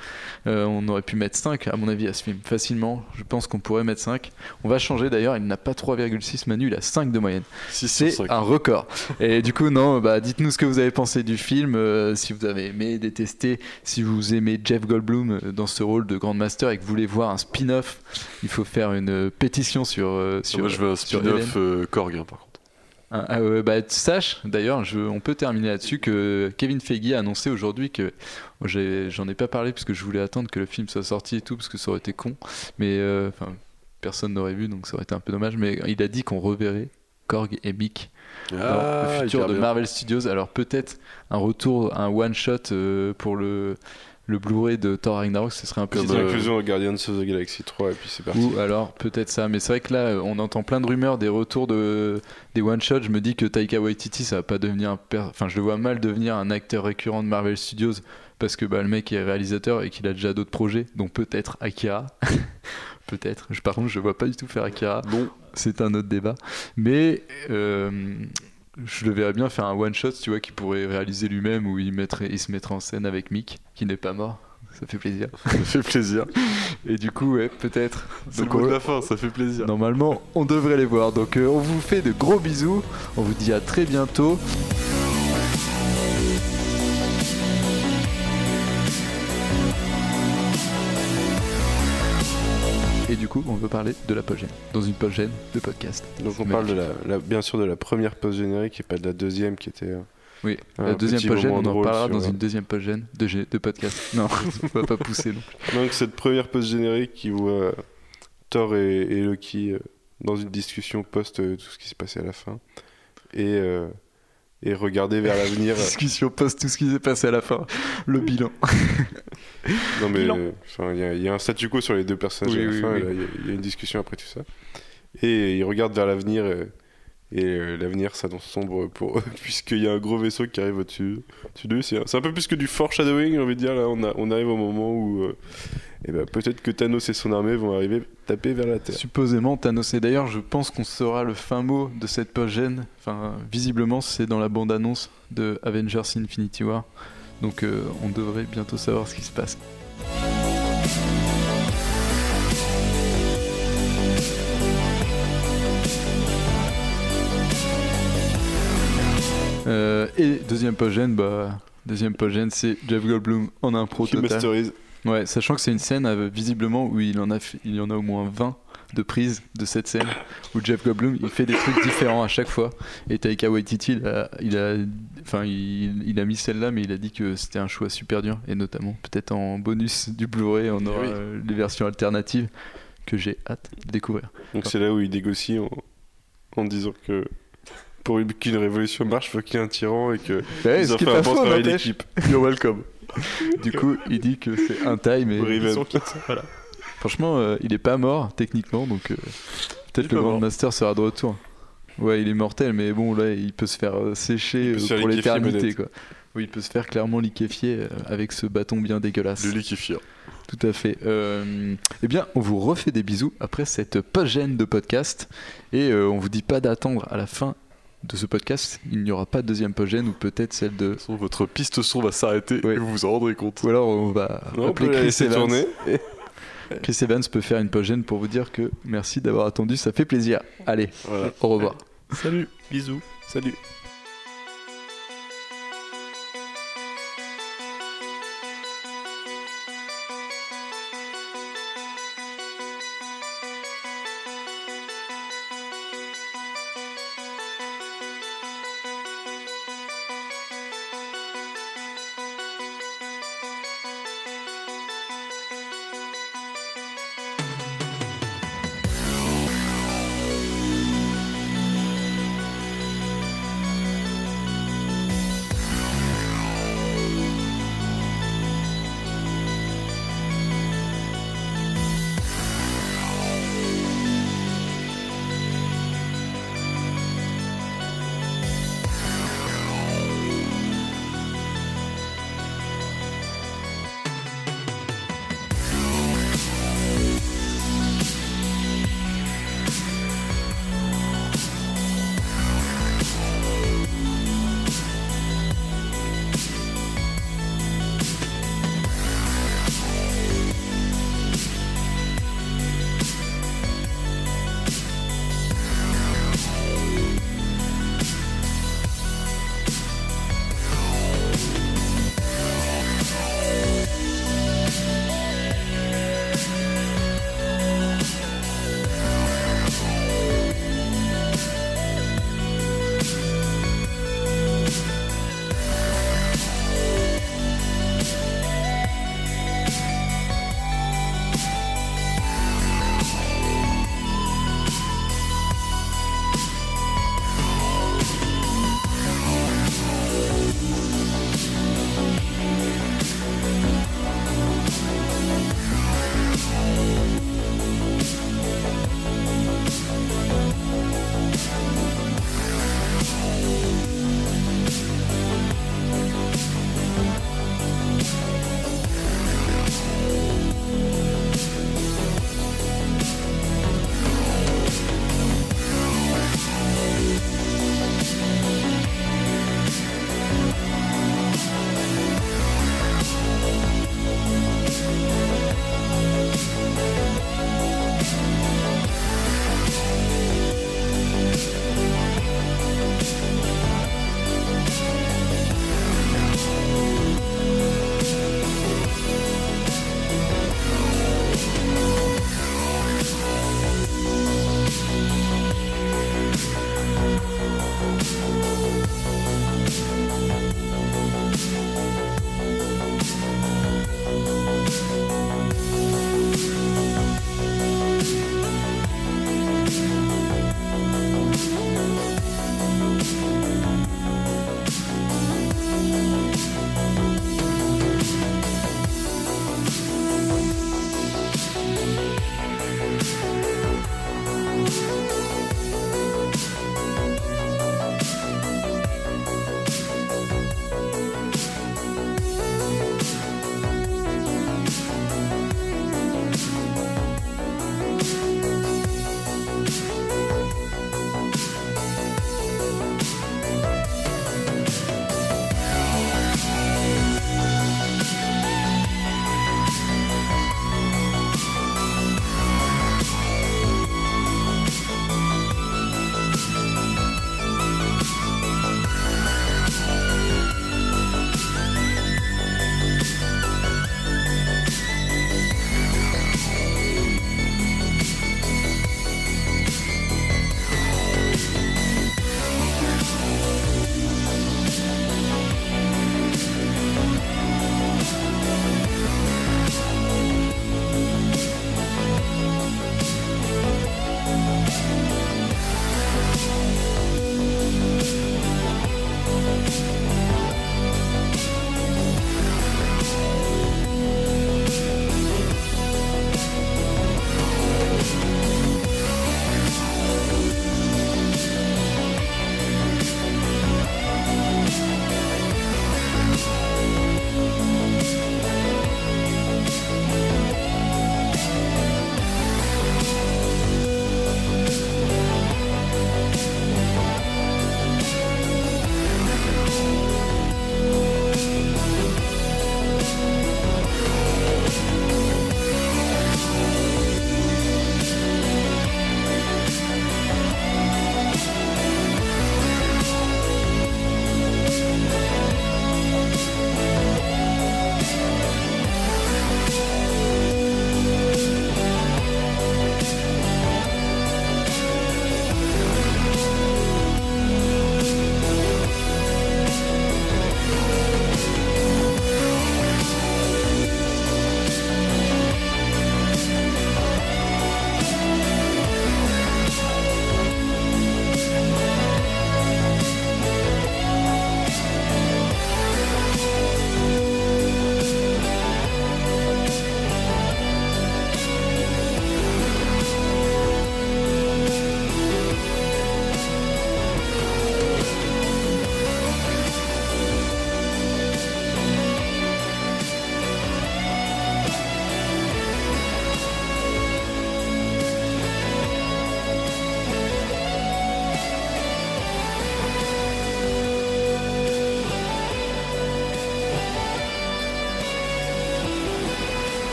Euh, on aurait pu mettre 5 à mon avis à ce film, facilement. Je pense qu'on pourrait mettre 5. On va changer d'ailleurs, il n'a pas 3,6 Manu, il a 5 de moyenne. 6 sur C'est 5. un record. Et du coup, non, bah, dites-nous ce que vous avez pensé du film, euh, si vous avez aimé, détesté, si vous aimez Jeff Goldblum euh, dans ce rôle de Grand Master et que vous voulez voir un spin-off, il faut faire une euh, pétition sur. euh, sur Moi je veux un spin-off euh, Korg hein, par contre. Ah, ah ouais, bah, sache, d'ailleurs, je- on peut terminer là-dessus, que Kevin Feige a annoncé aujourd'hui que. j'ai- J'en ai, pas parlé parce que je voulais attendre que le film soit sorti et tout, parce que ça aurait été con. Mais euh, personne n'aurait vu, donc ça aurait été un peu dommage. Mais il a dit qu'on reverrait Korg et Mick dans le futur de bien. Marvel Studios. Alors peut-être un retour, un one-shot euh, pour le, le Blu-ray de Thor Ragnarok, ce serait un peu. Petite euh, inclusion de Guardians of the Galaxy 3 et puis c'est parti. Ou alors peut-être ça, mais c'est vrai que là euh, on entend plein de rumeurs des retours de des one shots. Je me dis que Taika Waititi ça va pas devenir un per- enfin je le vois mal devenir un acteur récurrent de Marvel Studios parce que bah, le mec est réalisateur et qu'il a déjà d'autres projets, dont peut-être Akira. peut-être. Par contre je vois pas du tout faire Akira. Non. C'est un autre débat. Mais euh, je le verrais bien faire un one shot, tu vois, qu'il pourrait réaliser lui-même où il mettrait, il se mettrait en scène avec Mick qui n'est pas mort. Ça fait plaisir. Ça fait plaisir. Et du coup, ouais, peut-être. C'est le mot de la fin, ça fait plaisir. Normalement, on devrait les voir. Donc, euh, on vous fait de gros bisous. On vous dit à très bientôt. Veut parler de la post-gène, dans une post-gène de podcast. Donc on parle de la, la- bien sûr de la première post générique et pas de la deuxième qui était. euh, Oui, la deuxième moment on en parlera sur, dans euh, une deuxième post-gène de, G- de podcast. Non, on va pas pousser non plus. Donc cette première post générique qui voit euh, Thor et, et Loki dans une discussion post tout ce qui s'est passé à la fin et euh, et regarder vers l'avenir. Discussion post tout ce qui s'est passé à la fin, le bilan. Non mais il y, a- il y a un statu quo sur les deux personnages Oui, à la oui, fin, oui. il y a- il y, a une discussion après tout ça. Et ils regardent vers l'avenir euh, et euh, l'avenir s'annonce sombre pour eux puisqu'il y a un gros vaisseau qui arrive au-dessus au-dessus d'eux. C'est un, peu plus que du foreshadowing, j'ai envie de dire. Là, on, arrive au moment où euh, eh ben, peut-être que Thanos et son armée vont arriver taper vers la Terre. Supposément Thanos. Et d'ailleurs, je pense qu'on saura le fin mot de cette post-gène. Enfin, visiblement, c'est dans la bande-annonce de Avengers Infinity War. Donc, euh, on devrait bientôt savoir ce qui se passe. Euh, et deuxième post-gène, bah, deuxième c'est Jeff Goldblum en impro Qui total. masterise. Ouais, sachant que c'est une scène euh, visiblement où il en a il y en a au moins 20 de prises de cette scène où Jeff Goldblum il fait des trucs différents à chaque fois et Taika Waititi il a il a enfin il, il a mis celle-là mais il a dit que c'était un choix super dur et notamment peut-être en bonus du Blu-ray on aura oui. euh, les versions alternatives que j'ai hâte de découvrir. Donc c'est là où il négocie en, en disant que pour une- qu'une révolution marche, faut qu'il y ait un tyran et que Ouais, ils ce ont qui fait est un pas bon travail d'équipe. You're welcome. Du coup, il dit que c'est un time et Riven. Voilà. Franchement, euh, il est pas mort techniquement, donc euh, peut-être le Grand mort. Master sera de retour. Ouais, il est mortel, mais bon, là, il peut se faire euh, sécher euh, se faire pour l'éternité, quoi. Oui, il peut se faire clairement liquéfier euh, avec ce bâton bien dégueulasse. Le liquéfier. Tout à fait. Euh, eh bien, on vous refait des bisous après cette post-gène de podcast, et euh, on vous dit pas d'attendre à la fin de ce podcast. Il n'y aura pas de deuxième post-gène, ou peut-être celle de. De toute façon, votre piste son va s'arrêter Ouais. et vous vous en rendrez compte. Ou alors on va Non, on appeler Chris Evans. Chris Evans peut faire une post-gène pour vous dire que merci d'avoir attendu, ça fait plaisir. Allez, Voilà. au revoir. Salut, bisous. Salut.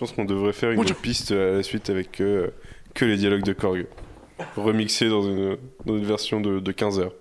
Pense qu'on devrait faire une piste à la suite avec euh, que les dialogues de Korg. Remixés dans une, dans une version de, de 15 heures.